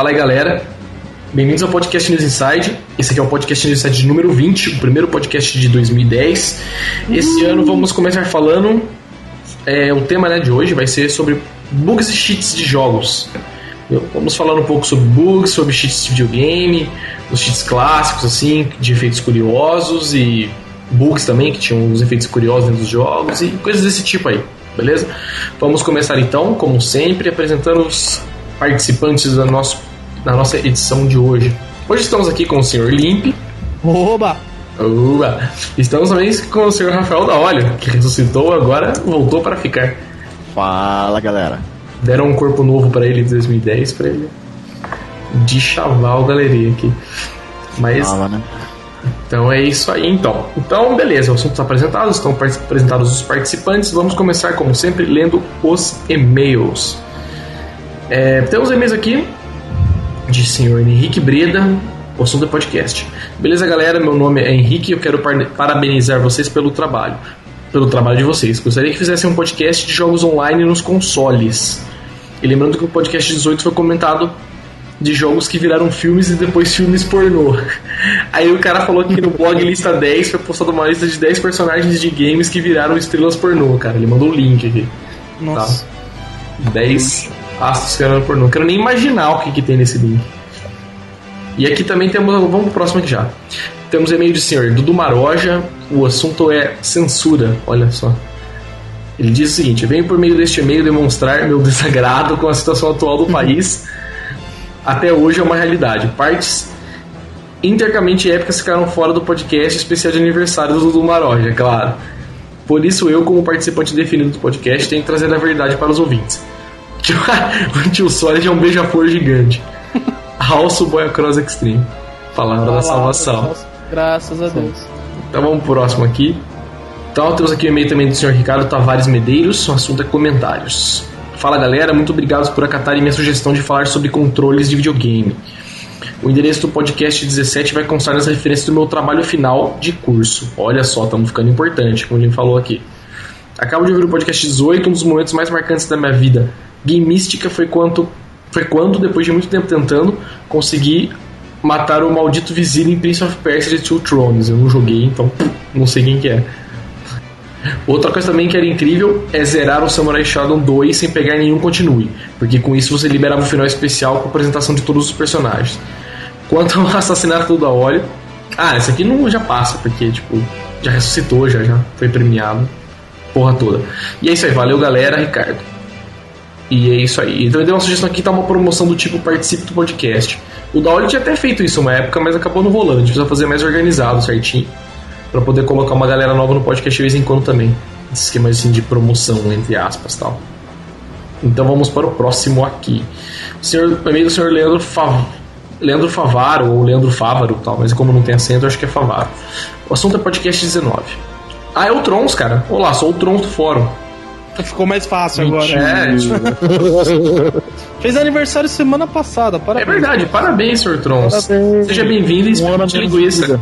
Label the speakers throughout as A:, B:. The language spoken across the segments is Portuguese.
A: Fala aí, galera. Bem-vindos ao podcast News Inside. Esse aqui é o podcast News Inside número 20, o primeiro podcast de 2010. Esse ano vamos começar falando. É, o tema né, de hoje vai ser sobre bugs e cheats de jogos. Vamos falar um pouco sobre bugs, sobre cheats de videogame, os cheats clássicos, assim, de efeitos curiosos e bugs também, que tinham os efeitos curiosos dentro dos jogos e coisas desse tipo aí, beleza? Vamos começar então, como sempre, apresentando os participantes da, nosso, da nossa edição de hoje. Hoje estamos aqui com o Sr. Limp.
B: Oba!
A: Oba! Estamos também com o Sr. Rafael da Olho, que ressuscitou agora voltou para ficar.
C: Fala galera.
A: Deram um corpo novo para ele em 2010 para ele de chaval galeria aqui. Mas. Fala, né? Então é isso aí, então. Então, beleza, o assunto está apresentado, estão apresentados os participantes. Vamos começar, como sempre, lendo os e-mails. É, temos e-mails aqui de senhor Henrique Breda, o assunto é podcast. Beleza, galera? Meu nome é Henrique e eu quero parabenizar vocês pelo trabalho. Pelo trabalho de vocês. Gostaria que fizessem um podcast de jogos online nos consoles. E lembrando que o podcast 18 foi comentado de jogos que viraram filmes e depois filmes pornô. Aí o cara falou que no blog Lista 10 foi postada uma lista de 10 personagens de games que viraram estrelas pornô, cara. Ele mandou o um link aqui.
B: Nossa.
A: Tá? 10 astros que viraram pornô. Quero nem imaginar o que, que tem nesse link. E aqui também temos. Vamos pro próximo aqui já. Temos e-mail de senhor Dudu Maroja. O assunto é censura. Olha só. Ele diz o seguinte: venho por meio deste e-mail demonstrar meu desagrado com a situação atual do país até hoje é uma realidade. Partes intercamente épicas ficaram fora do podcast especial de aniversário do Dudu Maroja, claro. Por isso eu, como participante definido do podcast, tenho que trazer a verdade para os ouvintes. o tio Solid é um beija-flor gigante. Halso Boia Cross Extreme. Palavra da salvação.
B: Graças a Deus.
A: Então vamos pro próximo aqui. Então temos aqui o e-mail também do senhor Ricardo Tavares Medeiros. O assunto é comentários. Fala galera, muito obrigado por acatarem minha sugestão de falar sobre controles de videogame. O endereço do podcast 17 vai constar nas referências do meu trabalho final de curso. Olha só, estamos ficando importante, como ele falou aqui. Acabo de ouvir o podcast 18, um dos momentos mais marcantes da minha vida. Gamística foi quando, foi quando, depois de muito tempo tentando, consegui matar o maldito vizir em Prince of Persia de Two Thrones. Eu não joguei, então não sei quem que é. Outra coisa também que era incrível é zerar o Samurai Shodown 2 sem pegar nenhum continue, porque com isso você liberava o final especial com a apresentação de todos os personagens. Quanto ao assassinato do óleo, ah, esse aqui não já passa, porque tipo, já ressuscitou, já, já foi premiado, porra toda. E é isso aí, valeu galera, Ricardo. E é isso aí. Então ele deu uma sugestão aqui, tá uma promoção do tipo participe do podcast. O da tinha até feito isso uma época, mas acabou não rolando. A gente precisa fazer mais organizado, certinho para poder colocar uma galera nova no podcast de vez em quando também. Esse esquema assim de promoção, entre aspas tal. Então vamos para o próximo aqui. O senhor, e-mail do senhor Leandro, Fav, Leandro Favaro, ou Leandro Fávaro, tal, mas como não tem acento, acho que é Favaro. O assunto é podcast 19. Ah, é o Trons, cara. Olá, sou o Trons do fórum.
B: Ficou mais fácil Mentira.
A: agora. É.
B: Fez aniversário semana passada, parabéns.
A: É verdade, parabéns, senhor Trons. Parabéns. Seja bem-vindo e um de linguiça.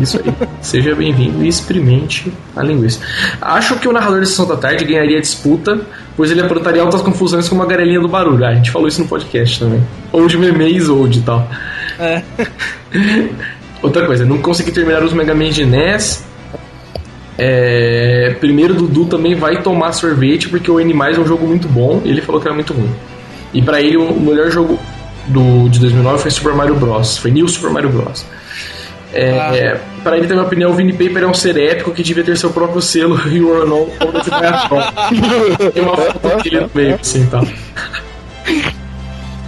A: Isso aí. Seja bem-vindo e experimente a linguiça. Acho que o narrador de Sessão da Tarde ganharia a disputa, pois ele aprontaria altas confusões com uma garelinha do barulho. Ah, a gente falou isso no podcast também. Ou de memes ou de tal. É. Outra coisa, não consegui terminar os Mega Man de NES. É... Primeiro, Dudu também vai tomar sorvete, porque o Animais é um jogo muito bom. E ele falou que era muito ruim. E para ele, o melhor jogo do, de 2009 foi Super Mario Bros. Foi New Super Mario Bros. É, ah. é, para ele, ter uma opinião, o Vini Paper é um ser épico que devia ter seu próprio selo e o Arnold Tem uma foto dele no meio, assim, tá.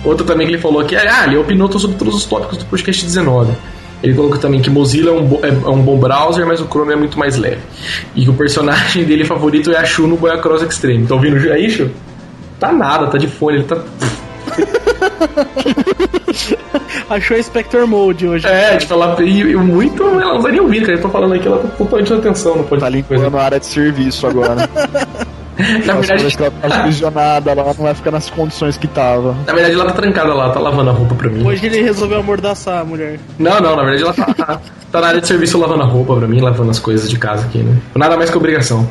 A: Outra também que ele falou aqui, ah, ele opinou sobre todos os tópicos do podcast 19. Ele colocou também que Mozilla é um, é, é um, bom browser, mas o Chrome é muito mais leve. E que o personagem dele favorito é a Shu no Boia Cross Extreme. Tá ouvindo aí, Shu? Tá nada, tá de fone, ele tá.
B: Achou a Spectre Mode hoje.
A: É, tipo, ela e, muito. Ela não vai nem ouvir, cara. Eu tô falando aqui, ela tá totalmente atenção no
C: podcast. Tá limpando a área de serviço agora. Na verdade, ela tá aprisionada, ela não vai ficar nas condições que tava.
A: Na verdade, ela tá trancada lá, tá lavando a roupa pra mim.
B: Hoje ele resolveu amordaçar a mulher.
A: Não, não, na verdade ela tá, tá na área de serviço lavando a roupa pra mim, lavando as coisas de casa aqui, né? Nada mais que obrigação.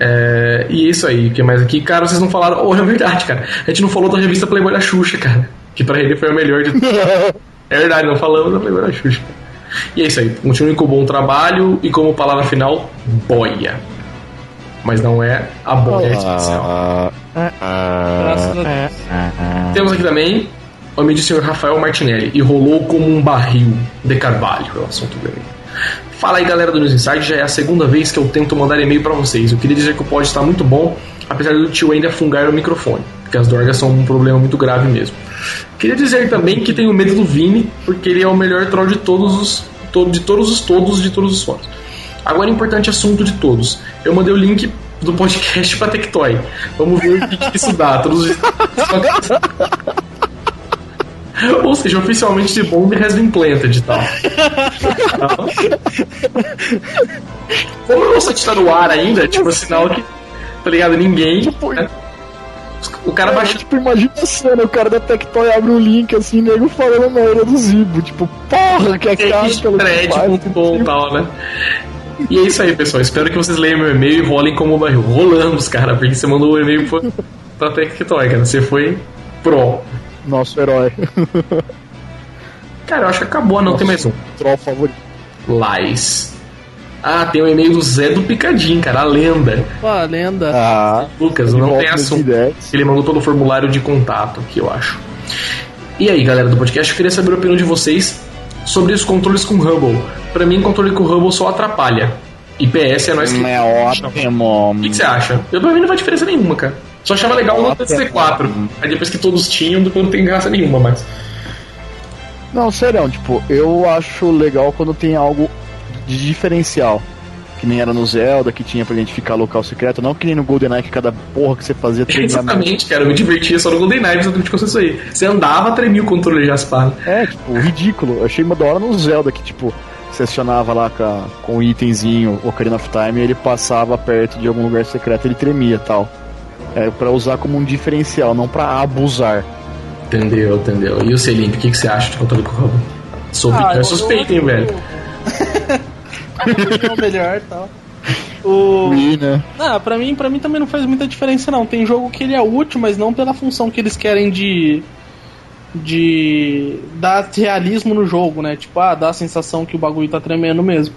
A: É, e é isso aí, o que mais aqui? Cara, vocês não falaram. Oh, é verdade, cara. A gente não falou da revista Playboy da Xuxa, cara. Que pra ele foi a melhor de É verdade, não falamos da primeira Xuxa. E é isso aí. Continue com o bom trabalho e como palavra final, boia. Mas não é a boia especial.
B: Graças a Deus.
A: Temos aqui também o amigo do senhor Rafael Martinelli. E rolou como um barril de carvalho. É o assunto dele. Fala aí galera do News Inside, já é a segunda vez que eu tento mandar e-mail pra vocês. Eu queria dizer que o pod está muito bom, apesar do tio ainda fungar o microfone, porque as dorgas são um problema muito grave mesmo. Queria dizer também que tenho medo do Vini, porque ele é o melhor troll de todos os de todos os todos de todos os fãs. Agora importante assunto de todos. Eu mandei o link do podcast pra Tectoy. Vamos ver o que, que isso dá. Todos os... Ou seja, oficialmente de bomb has been planted e tal. Como o nosso está no ar ainda, tipo, sinal que, tá ligado? Ninguém. né? O cara baixa.
C: Tipo, imagina a cena, o cara da Tectoy abre um link assim, nego falando na hora do Zibo. Tipo, porra, que é caro pelo que
A: thread
C: faz.
A: muito bom e tal, né? E é isso aí, pessoal. Espero que vocês leiam meu e-mail e rolem como barril. Rolamos, cara, porque você mandou o e-mail pra, pra Tectoy, cara. Você foi pro.
C: Nosso herói.
A: Cara, eu acho que acabou, não tem mais um.
C: Troll favorito.
A: Lies. Ah, tem o e-mail do Zé do Picadinho, cara, a lenda.
B: Pô, a lenda.
C: Ah,
A: Lucas, não tem
C: em
A: assunto.
C: 2010.
A: Ele mandou pelo formulário de contato aqui, eu acho. E aí, galera do podcast, eu queria saber a opinião de vocês sobre os controles com Hubble. Pra mim, controle com Hubble só atrapalha. E PS é nós que.
C: É ótimo.
A: O que, que você acha? Eu pra mim não faz diferença nenhuma, cara. Só achava legal no TC4. Aí depois que todos tinham, depois não tem graça nenhuma mais.
C: Não, sério, tipo, eu acho legal quando tem algo de diferencial. Que nem era no Zelda, que tinha pra identificar local secreto, não que nem no GoldenEye, que cada porra que você fazia treinamento.
A: Exatamente, cara. Eu me divertia só no Golden Knife exatamente com isso aí. Você andava, tremia o controle de Aspar.
C: É, tipo, ridículo. Eu achei uma da hora no Zelda que, tipo, você acionava lá com, a- com o itemzinho Ocarina of Time e ele passava perto de algum lugar secreto ele tremia e tal. É pra usar como um diferencial, não pra abusar.
A: Entendeu, entendeu. E o Selim, o que, que você acha de controle com Hubble? Sou
B: Ah,
A: é suspeito, hein, velho.
B: é o melhor e tal. O...
C: Wii, né?
B: Ah, pra mim, pra mim também não faz muita diferença não. Tem jogo que ele é útil, mas não pela função que eles querem de de dar realismo no jogo, né? Tipo, ah, dá a sensação que o bagulho tá tremendo mesmo.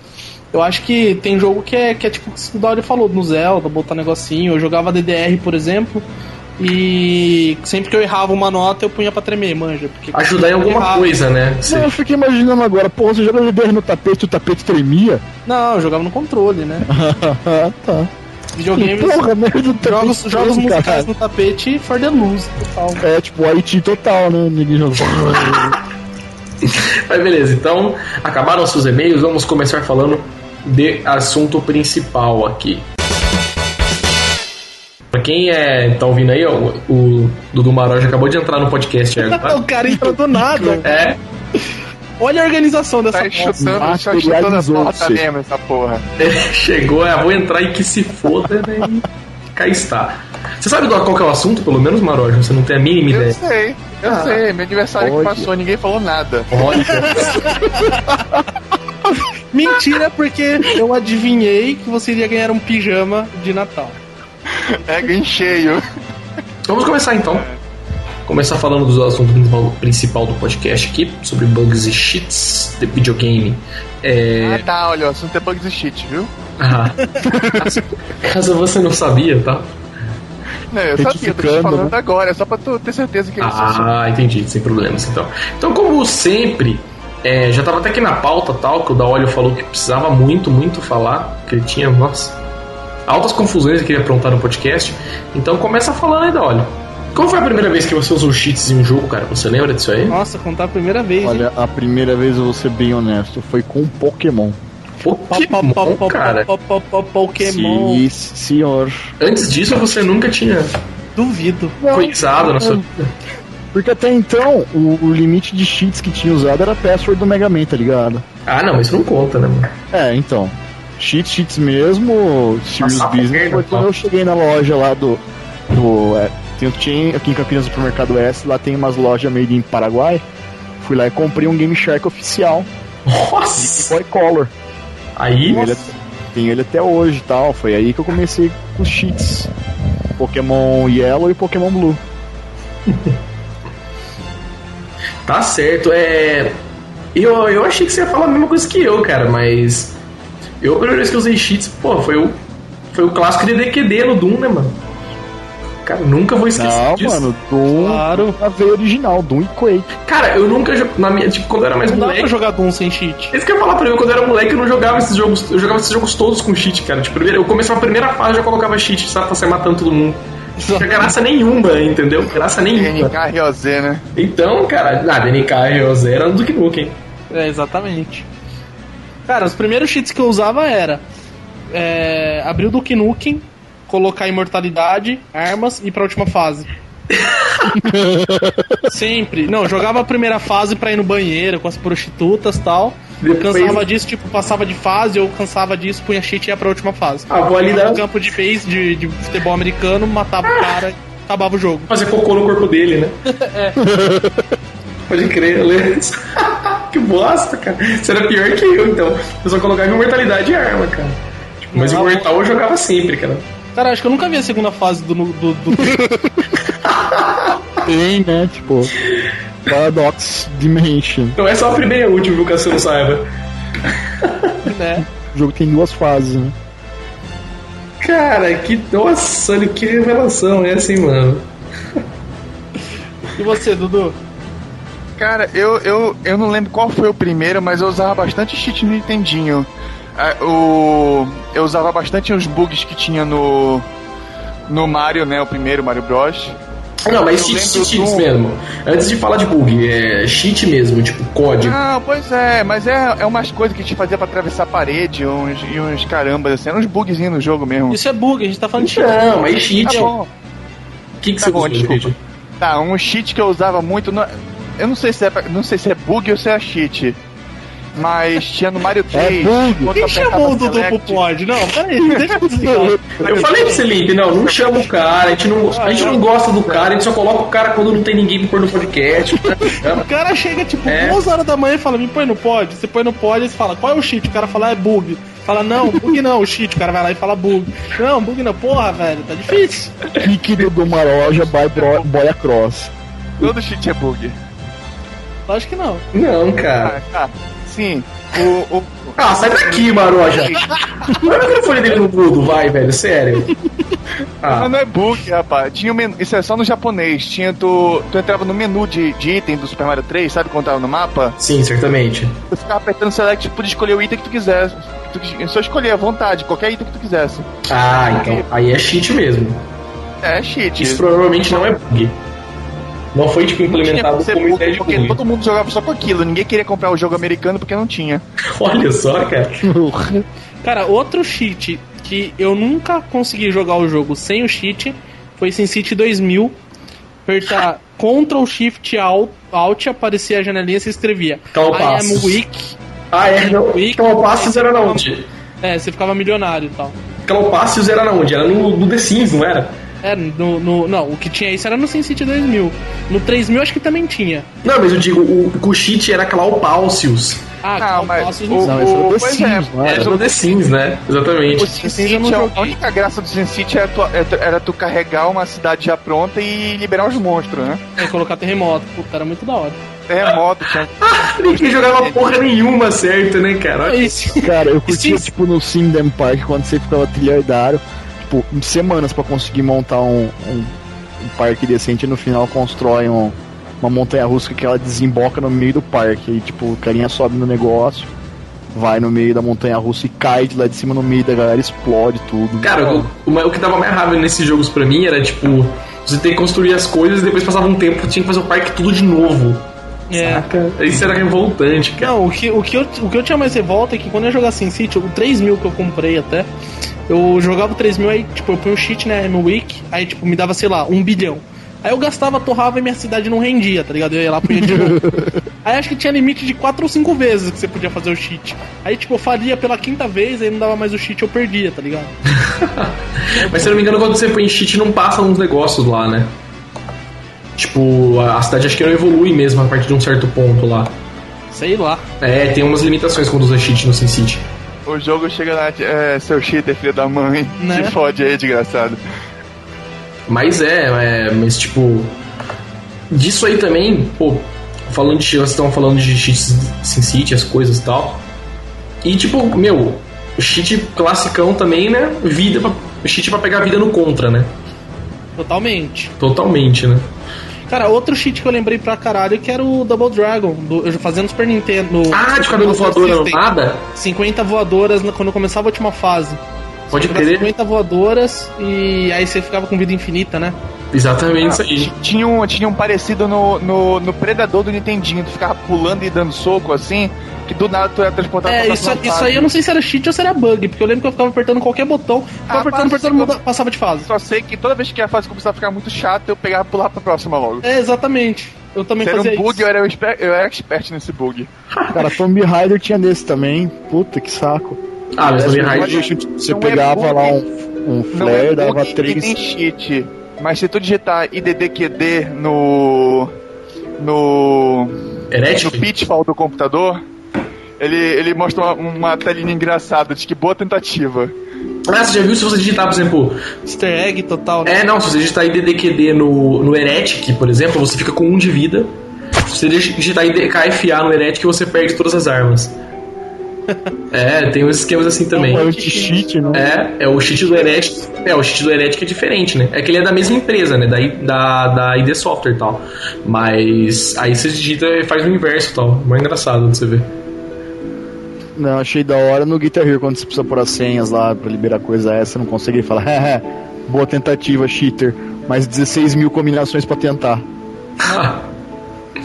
B: Eu acho que tem jogo que é, que é tipo o que o Dauri falou, no Zelda, botar negocinho. Eu jogava DDR, por exemplo, e sempre que eu errava uma nota eu punha pra tremer, manja. Porque
A: Ajudar em alguma
B: errava.
A: coisa, né?
C: Não, eu fiquei imaginando agora, porra, você joga DDR no tapete e o tapete tremia?
B: Não, eu jogava no controle, né?
C: Ah, tá.
B: Videogames,
C: Porra, merda
B: jogos, jogos musicais
C: cara.
B: no tapete for the lose, total.
C: É, tipo, Haiti total, né? Ninguém joga.
A: Mas beleza, então acabaram seus e-mails, vamos começar falando de assunto principal aqui. Quem é, tá ouvindo aí, ó, o Dudu Maroja acabou de entrar no podcast agora.
B: o cara entra do nada.
A: É,
B: Olha a organização dessa
D: Tá chutando, tá chutando as notas mesmo, essa porra.
A: chegou, é, vou entrar e que se foda, né? E cá está. Você sabe qual que é o assunto, pelo menos, Maroja? Você não tem a mínima
D: Eu
A: ideia.
D: sei, eu
A: Ah.
D: sei. Meu aniversário que passou, ninguém falou nada.
A: Olha,
B: Mentira, porque eu adivinhei que você iria ganhar um pijama de Natal.
D: Pega em cheio.
A: vamos começar então. Começar falando do assunto principal- do podcast aqui, sobre bugs e cheats de videogame. É,
D: Ah, tá, olha, o assunto é bugs e cheat, viu?
A: Ah. Caso- Caso você não sabia, tá?
D: Não, eu sabia, eu tô te falando
C: né?
D: agora, é só pra tu ter certeza que você
A: Ah, entendi, sem problemas então. Então, como sempre, é, já tava até aqui na pauta tal, que o Daolio falou que precisava muito, muito falar, que ele tinha, nossa, altas confusões que queria aprontar no podcast. Então começa falando aí, Daolio. Qual foi a primeira vez que você usou cheats em um jogo, cara? Você lembra disso aí?
B: Nossa, contar a primeira vez. hein?
C: Olha, a primeira vez eu vou ser bem honesto, foi com Pokémon.
A: Pokémon, cara.
B: Po- po- po- Pokémon.
C: Sim, senhor.
A: Antes disso, você nunca tinha
B: Duvido.
A: coisado na sua vida.
C: Porque até então, o, o limite de cheats que tinha usado era password do Mega Man, tá ligado?
A: Ah, não, isso não conta, né, mano?
C: É, então. Cheats, cheats mesmo, Serious Business, foi quando
A: tá.
C: eu cheguei na loja lá do. do é, tem, aqui em Campinas, no Supermercado S, lá tem umas lojas made em Paraguai. Fui lá e comprei um Game Shark oficial,
A: Nossa!
C: Boy Color.
A: Aí,
C: Tem ele, tem ele até hoje e tal. Foi aí que eu comecei com os cheats. Pokémon Yellow e Pokémon Blue.
A: Tá certo, é. Eu, eu achei que você ia falar a mesma coisa que eu, cara, mas. Eu, a primeira vez que eu usei cheats, pô, foi o, foi o clássico de DQD no Doom, né, mano? Cara, nunca vou esquecer
C: Não,
A: disso.
C: mano, Doom
B: Claro.
C: a veio original, Doom e Quake.
A: Cara, eu nunca. Na minha, tipo, quando eu era mais
B: Não dá pra
A: moleque.
B: jogar Doom sem cheat.
A: Isso que eu ia falar pra mim, quando eu era moleque, eu não jogava esses jogos. Eu jogava esses jogos todos com cheat, cara. Tipo, primeiro, eu começava a primeira fase já colocava cheat, sabe? Pra sair matando todo mundo. Não tinha graça nenhuma, entendeu? Graça nenhuma.
D: NK ROZ, né?
A: Então, cara, nada, NK e Zero era um Duke Nukem.
B: É, exatamente. Cara, os primeiros cheats que eu usava era é, abrir o Duke Nukem, colocar imortalidade, armas e ir pra última fase. Sempre. Não, jogava a primeira fase pra ir no banheiro com as prostitutas e tal.
A: Depois-
B: Cansava disso, tipo, passava de fase, ou cansava disso, punha cheat e ia pra última fase.
A: Ah, vou ali dar.
B: no campo de base de, de futebol americano, matava o cara acabava o jogo.
A: Fazer cocô no corpo dele, né? Pode crer, eu lembro disso. que bosta, cara. Você era pior que eu, então. Eu só colocava imortalidade e arma, cara. Tipo, mas
B: Não,
A: imortal eu jogava sempre, cara.
B: Cara, acho que eu nunca vi a segunda fase do. do, do...
C: Tem, né? Tipo, Paradox Dimension.
A: Não é só a primeira e a última, viu, caso você não saiba.
B: né?
C: O jogo tem duas fases, né?
A: Cara, que. Nossa, que revelação é assim, mano.
B: E você, Dudu?
D: Cara, eu, eu, eu não lembro qual foi o primeiro, mas eu usava bastante cheat no Nintendinho. Ah, o, eu usava bastante os bugs que tinha no, no Mario, né? O primeiro Mario Bros.
A: Não, mas cheats
D: do-
A: mesmo. Antes de falar de bug, é cheat mesmo, tipo código.
D: Ah, pois é, mas é, é umas coisas que te fazia pra atravessar a parede uns, e uns carambas, assim, eram uns bugzinhos no jogo mesmo.
B: Isso é bug, a gente tá falando de cheat.
A: Não, mas cheat.
D: Tá
A: O
D: bom.
A: que, que
D: Tá
A: você
D: bom, desculpa.
A: cheat?
D: Tá, um cheat que eu usava muito. no- eu não sei se é, não sei se é bug ou se é cheat. Mas tinha no Mario 3.
C: bug.
D: quando
B: Quem chamou o Dudu pro pod? Não, peraí, deixa eu desligar.
A: Eu falei pra você, Limpe, não, não chama o cara, a gente não, a gente não gosta do cara, a gente só coloca o cara quando não tem ninguém pra pôr no podcast.
B: O cara chega tipo
A: É.
B: duas horas da manhã e fala, me põe no pod. Você põe no pod e você fala, qual é o cheat? O cara fala, é bug. Fala, não, bug não, o cheat. O cara vai lá e fala bug. Não, bug não, porra, velho, tá difícil.
C: Kick do Maroja by Bro- Boy Across.
D: Todo cheat é bug.
B: Lógico que não.
A: Não, cara.
D: Ah, tá. Sim. O, o,
A: Ah, sai daqui, Maroja. Olha o microfone dele no mudo, vai, velho, sério. Ah,
D: não é bug, rapaz. Tinha um menu, isso é só no japonês. Tinha tu, tu entrava no menu de, de item do Super Mario 3, sabe quando tava no mapa?
A: sim, certamente.
D: Tu ficava apertando select e podia escolher o item que tu quisesse. Tu quis- só escolher à vontade, qualquer item que tu quisesse.
A: Ah, então, aí é cheat mesmo.
D: É cheat.
A: Isso provavelmente não é bug. Não foi, tipo, implementado
D: que ser
A: como ideia de
D: porque
A: bug.
D: todo mundo jogava só com aquilo. Ninguém queria comprar o jogo americano porque não tinha.
A: Olha só, cara.
B: Cara, outro cheat que eu nunca consegui jogar o jogo sem o cheat foi SimCity 2000. Apertar Ctrl Shift Alt, Alt aparecia a janelinha e se escrevia I
A: Calpassos.
B: am weak.
A: Ah, é, não.
B: Weak.
A: Era na onde?
B: É, você ficava milionário e tal.
A: Calpassos era na onde? Era no, no The Sims, não era?
B: É, no, no- não, o que tinha isso era no SimCity 2000. No 3000 acho que também tinha.
A: Não, mas eu digo, o, o cheat era Claupalcius.
B: Ah,
D: Não, mas o-
B: não
C: Não, esse era o The
D: Pois
C: Sims,
D: é,
A: Era
C: era?
A: no The Sims, né? Exatamente.
D: O Sin
B: Esse eu
D: City,
B: não
D: a- única graça do Sin City era tu, era tu- era tu carregar uma cidade já pronta e liberar os monstros, né?
B: É, colocar terremoto. Puta, era muito da hora.
D: Terremoto, tinha.
A: Ninguém jogava porra nenhuma certo, né, cara? Olha
B: Isso.
C: Cara, eu curtia,
B: Sim.
C: tipo, no Sindem Park, quando você ficava trilhardário, tipo, em semanas pra conseguir montar um, um, um parque decente e no final constrói um- uma montanha russa que ela desemboca no meio do parque. E, tipo, o carinha sobe no negócio, vai no meio da montanha russa e cai de lá de cima no meio da galera, explode tudo.
A: Cara, o, o, o que dava mais raiva nesses jogos pra mim era, tipo, você ter que construir as coisas e depois passava um tempo tinha que fazer o parque tudo de novo.
B: É.
A: Saca? Isso era revoltante, cara.
B: Não, o que, o, que eu, o que eu tinha mais revolta é que quando eu jogava SimCity, o 3000 que eu comprei até, eu jogava o 3000 aí, tipo, eu punho o cheat, né, no week, aí, tipo, me dava, sei lá, um bilhão. Aí eu gastava, torrava e minha cidade não rendia, tá ligado? Eu ia lá punha de novo. aí acho que tinha limite de 4 ou 5 vezes que você podia fazer o cheat. Aí, tipo, eu faria pela quinta vez, aí não dava mais o cheat, eu perdia, tá ligado?
A: Mas se eu não me engano, quando você põe cheat, não passa uns negócios lá, né? Tipo, a cidade acho que não evolui mesmo a partir de um certo ponto lá.
B: Sei lá.
A: É, tem umas limitações quando usa cheat no SimCity.
D: O jogo chega lá, é, seu cheater, filho da mãe.
B: Né?
D: Se fode aí, desgraçado.
A: Mas é, é, mas tipo. Disso aí também, pô, falando de. Vocês estão falando de cheats SimCity, as coisas e tal. E tipo, meu, cheat classicão também, né? Vida pra, cheat pra pegar vida no contra, né?
B: Totalmente.
A: Totalmente, né?
B: Cara, outro cheat que eu lembrei pra caralho que era o Double Dragon, do, eu fazendo Super Nintendo.
A: Ah, de cabelo voador não nada?
B: 50 voadoras quando começava a última fase.
A: Pode crer.
B: 50 voadoras e aí você ficava com vida infinita, né?
A: Exatamente isso aí.
D: Tinha um, tinha um parecido no, no, no Predador do Nintendinho, tu ficava pulando e dando soco assim, que do nada tu ia transportar
B: É,
D: pra
B: isso,
D: próxima
B: isso
D: fase.
B: aí eu não sei se era cheat ou se era bug, porque eu lembro que eu ficava apertando qualquer botão, ficava
D: Ah,
B: apertando, apertando, muda- passava de fase.
D: Só sei que toda vez que a fase começava a ficar muito chata, eu pegava e pulava pra próxima logo.
B: É, exatamente. Eu também
D: Se era
B: fazia
D: um bug,
B: isso.
D: eu era, exper- eu era expert nesse bug.
C: Cara, Tomb Raider tinha desse também. Puta que saco.
A: Ah, mas Tomb Raider.
C: Você você
D: não é
C: pegava
D: bug,
C: lá um, um
D: Não
C: flare,
D: é
C: dava
D: bug
C: três.
D: nem cheat. Mas se tu digitar IDDQD no. no. no
A: Heretic?
D: pitfall do computador, ele, ele mostra uma, uma telinha engraçada de que boa tentativa.
A: Ah, você já viu se você digitar, por exemplo.
B: Easter egg total. né?
A: É, não, se você digitar IDDQD no, no Heretic, por exemplo, você fica com um de vida. Se você digitar IDKFA no Heretic, você perde todas as armas. É, tem uns esquemas assim também.
C: É um anti-cheat, né?
A: É, é o cheat do Heretic. É, o cheat do Heretic é diferente, né? É que ele é da mesma empresa, né? Da, da, da ID Software e tal. Mas aí você digita e faz o inverso e tal. Mais engraçado de você ver.
C: Não, achei da hora no Guitar Hero quando você precisa pôr as senhas lá pra liberar coisa essa, não consegue falar, "Haha, boa tentativa, cheater, mais 16 mil combinações pra tentar.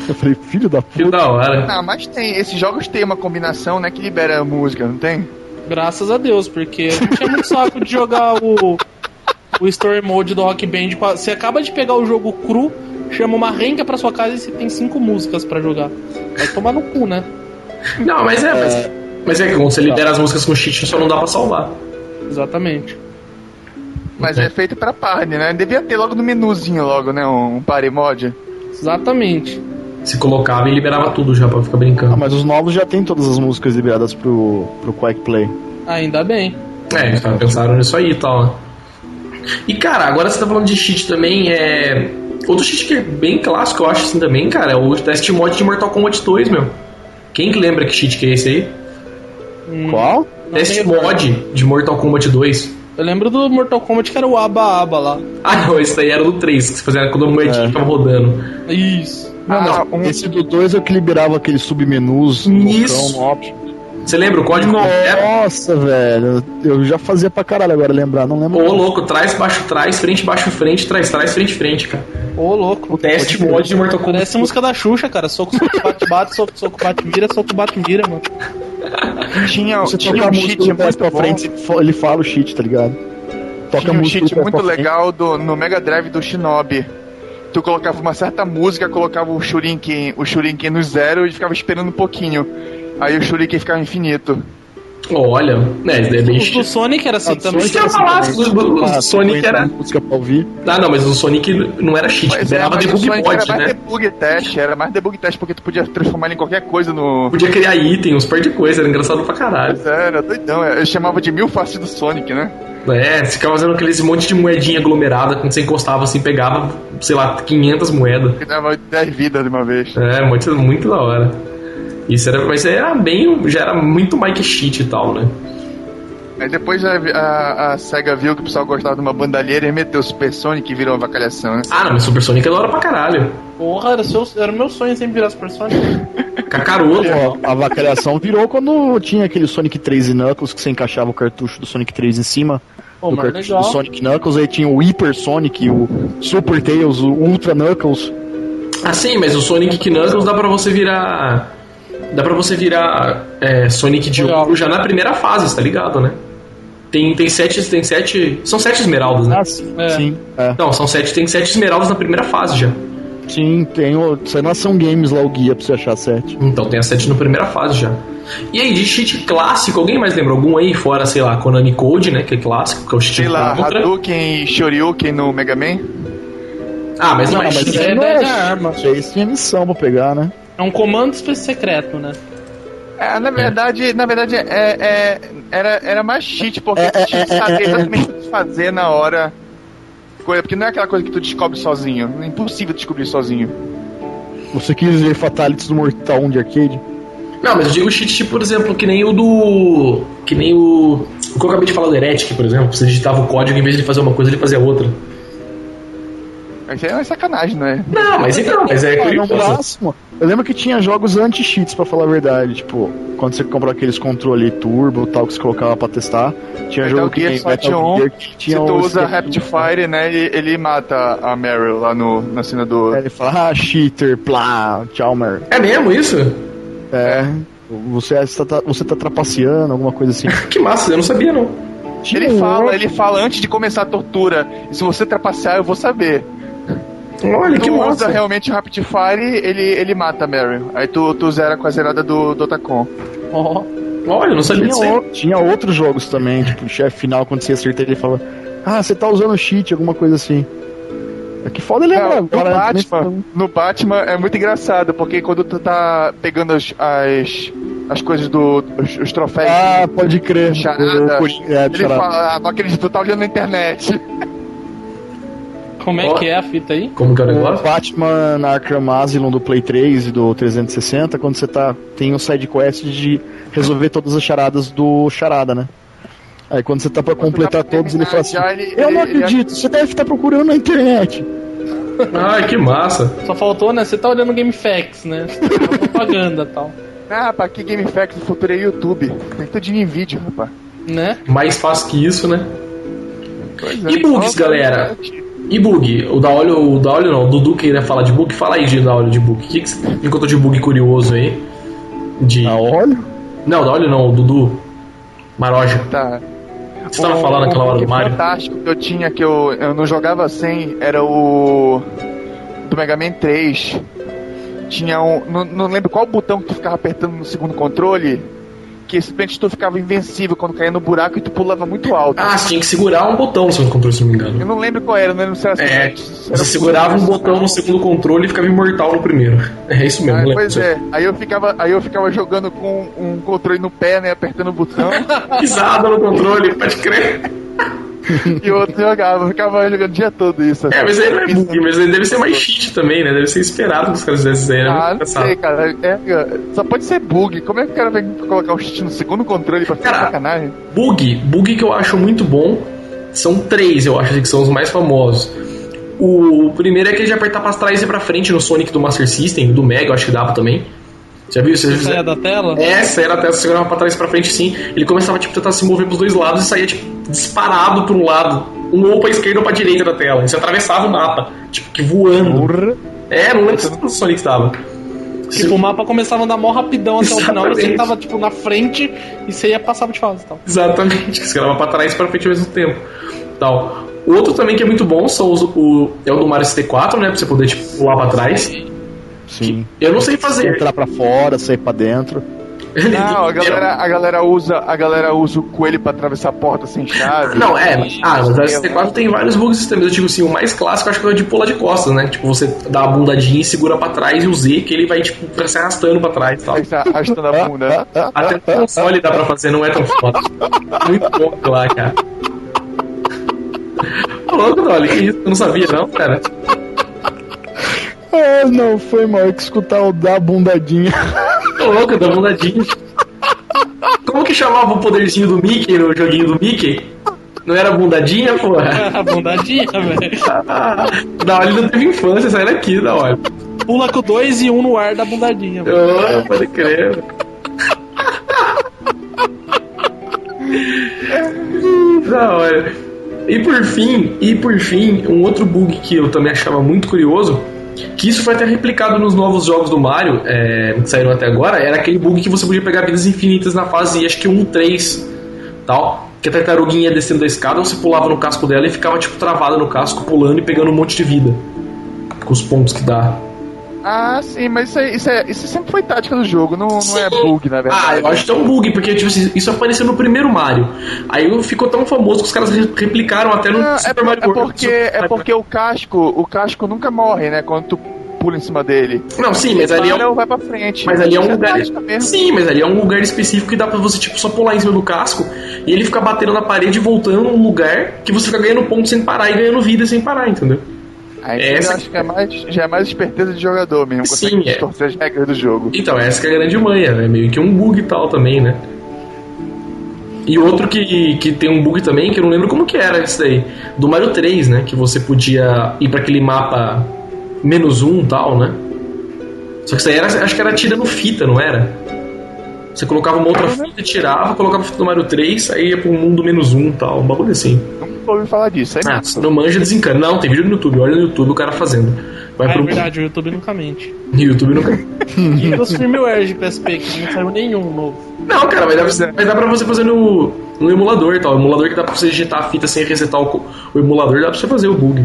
C: Eu falei, filho da
A: Que
C: puta.
A: da hora.
D: Ah, mas tem. Esses jogos têm uma combinação, né, que libera música, não tem?
B: Graças a Deus, porque eu não tinha muito saco de jogar o, o Story Mode do Rock Band. Você acaba de pegar o jogo cru, chama uma renga pra sua casa e você tem cinco músicas pra jogar. Vai tomar no cu, né?
A: Não, mas é, mas, mas é que quando você libera as músicas com cheat, só não dá pra salvar.
B: Exatamente.
D: Mas
A: É.
D: feito pra party, né? Devia ter logo no menuzinho, logo, né? Um, um party mod.
B: Exatamente.
A: Se colocava e liberava tudo já pra ficar brincando.
C: Ah, mas os novos já tem todas as músicas liberadas pro, pro Quake Play.
B: Ainda bem.
A: É, eles pensaram nisso aí e tal, né? E cara, agora você tá falando de cheat também, é. Outro cheat que é bem clássico, eu acho assim também, cara, é o test mod de Mortal Kombat 2, meu. Quem que lembra que cheat que é esse aí?
B: Hum,
C: Qual?
B: não
A: Test
B: lembro.
A: mod de Mortal Kombat 2.
B: Eu lembro do Mortal Kombat que era o Aba Aba lá.
A: Ah, não, esse daí era do 3, que você fazia quando a moedinha
C: É.
A: ficava rodando.
B: Isso.
D: Ah, um,
C: Esse do 2 é o que liberava aqueles submenus
A: Isso.
C: no option.
A: Você lembra o código?
C: Nossa, velho. Eu já fazia pra caralho agora lembrar, não lembro.
A: Ô, louco, trás, baixo, trás, frente, baixo, frente, trás, trás, frente, frente, cara.
B: Ô, louco.
A: O test mod de Mortal Kombat.
B: Parece a música da Xuxa, cara. Soco, soco, bate, bate, soco, soco, bate, vira, soco, bate, vira, mano.
D: tinha,
C: Você
D: tinha um cheat muito
C: pra
D: bom.
C: frente, ele fala o cheat, tá ligado? Toca
D: Tinha um cheat muito legal do, no Mega Drive do Shinobi. Tu colocava uma certa música, colocava o Shuriken, o Shuriken no zero e ficava esperando um pouquinho. Aí o Shuriken ficava infinito.
A: Olha, né, é bem
B: Os do. Sonic era assim
C: Ah,
B: também.
A: Isso que eu ia falar, o, o- o
C: Ah,
A: Sonic
C: 50
A: era.
C: música pra ouvir.
A: Ah, não, mas o Sonic não era cheat,
D: é, mas o
A: debug
D: Sonic
A: mod,
D: era mais
A: né?
D: debug test, era mais debug test, porque tu podia transformar ele em qualquer coisa no.
A: Podia criar item, uns par de coisa, era engraçado pra caralho.
D: Pois é, era doidão. é, Eu chamava de mil faces do Sonic, né?
A: É, você ficava fazendo aqueles monte de moedinha aglomerada, quando você encostava assim, pegava, sei lá, 500 moedas.
D: Que dava 10 vidas de uma vez.
A: É, muito, muito da hora. Isso era, mas era bem, já era muito Mike Cheat e tal, né?
D: Aí depois a, a, a SEGA viu que o pessoal gostava de uma bandalheira e meteu o Super Sonic e virou uma vacalhação, né?
A: Ah, não, mas Super Sonic é da hora pra caralho.
B: Porra, era, seu, era meu sonho sempre virar Super Sonic.
A: Cacaroto.
C: Pô, a vacalhação virou quando tinha aquele Sonic 3 e Knuckles que você encaixava o cartucho do Sonic 3 em cima
B: Pô,
C: do cartucho
B: legal.
C: do Sonic Knuckles, aí tinha o Hyper Sonic, o Super Tails, o Ultra Knuckles.
A: Ah, sim, mas o Sonic Knuckles dá pra você virar. Dá pra você virar é, Sonic de
B: Legal.
A: ouro já na primeira fase, tá ligado, né? Tem, tem sete. Tem sete. São sete esmeraldas, né?
C: Ah, sim,
B: É.
C: sim. É.
A: Não, são sete. Tem sete esmeraldas na primeira fase já.
C: Sim, tem o. Isso aí na Ação Games lá o guia pra você achar 7.
A: Então tem as sete na primeira fase já. E aí, de cheat clássico, alguém mais lembra algum aí? Fora, sei lá, Konami Code, né? Que é clássico, que é o cheat
D: Sei lá,
A: contra.
D: Hadouken e Shoryuken no Mega Man.
A: Ah, mas não,
C: Não,
A: é
C: mas
B: é
C: era
B: da arma.
C: Isso tinha missão pra pegar, né?
B: É um comando secreto, né?
D: É, na verdade, na verdade, é, é- era, era mais cheat, porque
C: É,
D: tu tinha que
C: é, é,
D: saber
C: é, é.
D: exatamente o que fazer na hora. Coisa- Porque não é aquela coisa que tu descobre sozinho. É impossível descobrir sozinho.
C: Você quis ver Fatalities do Mortal 1 de arcade?
A: Não, mas eu digo cheat, tipo, por exemplo, que nem o do. Que nem o. O que eu acabei de falar do Heretic, por exemplo. Você digitava o código, em vez de fazer uma coisa, ele fazia outra.
D: Isso aí é uma sacanagem, não é?
A: Não, mas então, mas é curioso.
C: máximo. Eu lembro que tinha jogos anti-cheats, pra falar a verdade. Tipo, quando você comprou aqueles controle turbo e tal que você colocava pra testar, tinha
D: Metal
C: jogo que
D: Gear Solid
C: Metal
D: 1,
C: Gear que tinha
D: Se tu usa Rapid Fire, né, ele, ele mata a Meryl lá no, na cena do...
C: Aí Ele fala, ah, cheater, plá, tchau, mer.
A: É mesmo isso?
C: É. Você está, você tá trapaceando, alguma coisa assim.
A: Que massa, eu não sabia não.
D: Ele fala, ele fala antes de começar a tortura. E se você trapacear, eu vou saber.
A: Olha, que
D: tu usa
A: massa.
D: realmente o Rapid Fire, ele, ele mata a Meryl. Aí tu, tu zera com a zerada do, do Otacon.
B: Ó.
A: Olha, não sabia disso
C: Tinha,
A: aí.
C: o- tinha outros jogos também, tipo, o chefe final, quando você acerta ele fala, ah, você tá usando cheat, alguma coisa assim. É que foda lembrar
D: Não, no
C: agora. né?
D: Batman, no Batman é muito engraçado, porque quando tu tá pegando as, as, as coisas do. os, os troféus.
C: Ah, pode crer.
D: Charada.
C: É,
D: ele
C: Charada.
D: fala, ah, não acredito, tu tá olhando na internet.
B: Como é que é a fita aí?
A: Como que é o
C: O
A: negócio?
C: Batman Arkham Asylum do Play 3 e do 360, quando você tá. Tem o side quest de resolver todas as charadas do Charada, né? Aí quando você tá pra completar
D: tá
C: todos, ele fala assim:
D: ele-
C: Eu não
D: ele- ele-
C: acredito, você deve estar procurando na internet.
A: Ai, que massa.
B: Só faltou, né? Você tá olhando GameFAQs, né? Propaganda e tal.
D: Ah, pra que Game Facts no futuro é YouTube? Tem tudo em vídeo, rapaz.
B: Né?
A: Mais fácil que isso, né?
D: Pois
A: E bugs,
D: Só-
A: galera? E bug? O da óleo, o da óleo não, o Dudu queria falar de bug. Fala aí de da óleo de bug. O que, que você encontrou de bug curioso aí? De.
C: Ah, olha.
A: Não, da óleo não, o Dudu. Maroja.
D: Tá.
A: Você tava falando naquela hora do Mario?
D: fantástico que eu tinha, que eu, eu não jogava sem, era o. Do Mega Man 3. Tinha um. Não, não lembro qual botão que tu ficava apertando no segundo controle. Que simplesmente tu ficava invencível quando caía no buraco e tu pulava muito alto.
A: Ah, você tinha que segurar um botão no segundo controle, se não me engano.
D: Eu não lembro qual era, não lembro se era
A: É,
D: era
A: você segurava um botão no segundo controle e ficava imortal no primeiro. É isso mesmo,
D: Ah,
A: lembro
D: pois
A: disso aí.
D: é, aí eu ficava, aí eu ficava jogando com um controle no pé, né, apertando o botão,
A: Pisada no controle, pode crer.
D: e o outro jogava, ficava jogando o dia todo isso.
A: É, mas aí não é bug, mas aí deve ser mais cheat também, né? Deve ser esperado que os caras fizessem isso aí, né?
D: Ah, não sei, cara. É, só pode ser bug. Como é que o cara vai colocar o cheat no segundo controle pra ficar
A: Cara,
D: sacanagem?
A: Bug, bug que eu acho muito bom, são três, eu acho assim, que são os mais famosos. O primeiro é aquele de apertar pra trás e pra frente no Sonic do Master System, do Mega, eu acho que dava também. Já viu? Você
B: Saia da tela?
A: Essa era até você segurava pra trás e pra frente sim. Ele começava tipo, a tentar se mover pros dois lados e saía tipo, disparado pra um lado. Um ou pra esquerda ou pra direita da tela. E você atravessava o mapa, tipo, que voando.
C: Porra.
A: É, não lembro se o Sonic estava.
B: Tipo, o mapa começava a andar mó rapidão até o final você
A: Exatamente.
B: tava, tipo, na frente e você ia passar de fase e tal.
A: Exatamente, que você grava pra trás e pra frente ao mesmo tempo. Tal. Outro também que é muito bom são os, o, é o do Mario 64, né? Pra você poder tipo, pular pra trás.
C: Sim.
A: Eu não sei fazer.
C: Entrar pra fora, sair pra dentro.
D: Não, a galera, a galera usa, a galera usa o coelho pra atravessar a porta sem chave.
A: Não, é, ah, mas o 64 tem vários bugs sistemas. Eu digo assim, o mais clássico acho que é o de pular de costas, né? Tipo, você dá a bundadinha e segura pra trás e o Z, que ele vai, tipo, se arrastando pra trás e tal.
D: Tá arrastando a bunda.
A: Até no console dá pra fazer, não é tão foda. Muito bom aquilo lá, cara. Louco, Dolly, que isso? Eu não sabia, não, cara.
C: Ah, não, foi mal que escutar o da bundadinha.
A: Tô louco, da bundadinha. Como que chamava o poderzinho do Mickey no joguinho do Mickey? Não era bundadinha, porra?
B: A bundadinha, velho.
A: Ah, da hora ele não teve infância, sai daqui, da hora.
B: Pula com dois e um no ar da bundadinha, velho.
A: Oh, pode crer. da hora. E por fim, e por fim, um outro bug que eu também achava muito curioso, que isso foi até replicado nos novos jogos do Mario, é, que saíram até agora, era aquele bug que você podia pegar vidas infinitas na fase, acho que 1, 3, tal, que a tartaruguinha descendo da escada, você pulava no casco dela e ficava, tipo, travada no casco, pulando e pegando um monte de vida. Com os pontos que dá.
D: Ah, sim, mas isso, é, isso, é, isso sempre foi tática do jogo, não, não é bug, na verdade.
A: Ah, eu acho que é um bug, porque tipo, assim, isso apareceu no primeiro Mario. Aí ficou tão famoso que os caras re- replicaram até no
D: Não, é,
A: Super
D: por-
A: Mario
D: é
A: World.
D: porque, é porque o casco, o casco nunca morre, né? Quando tu pula em cima dele.
A: Não, sim, mas ali é um...
D: vai pra frente.
A: Mas ali é um
D: Isso
A: lugar. Sim, mas ali é um lugar específico que dá pra você, tipo, só pular em cima do casco e ele ficar batendo na parede e voltando num lugar que você fica ganhando ponto sem parar e ganhando vida sem parar, entendeu?
D: Aí
A: É
D: eu
A: essa
D: acho que é mais, já é mais esperteza de jogador mesmo,
A: Sim,
D: consegue
A: é.
D: distorcer as regras do jogo.
A: Então, essa que é a grande manha, né? Meio que um bug e tal também, né? E outro que, que tem um bug também, que eu não lembro como que era esse daí. Do Mario 3, né? Que você podia ir pra aquele mapa menos um e tal, né? Só que isso aí era, acho que era tira no fita, não era? Você colocava uma outra fita, tirava, colocava a fita do Mario 3, aí ia pro mundo menos um e tal, um bagulho assim.
D: Nunca ouvi falar disso. Aí
A: Ah, se não manja, desencana. Não, tem vídeo no YouTube, olha no YouTube o cara fazendo. Vai
B: Ah, é
A: pro
B: verdade, o YouTube nunca mente.
A: YouTube nunca.
B: E os firmware de PSP, que não saiu nenhum novo.
A: Não, cara, mas dá, pra- mas dá pra você fazer no, no emulador e tal. O emulador que dá pra você digitar a fita sem resetar o, o emulador, dá pra você fazer o bug.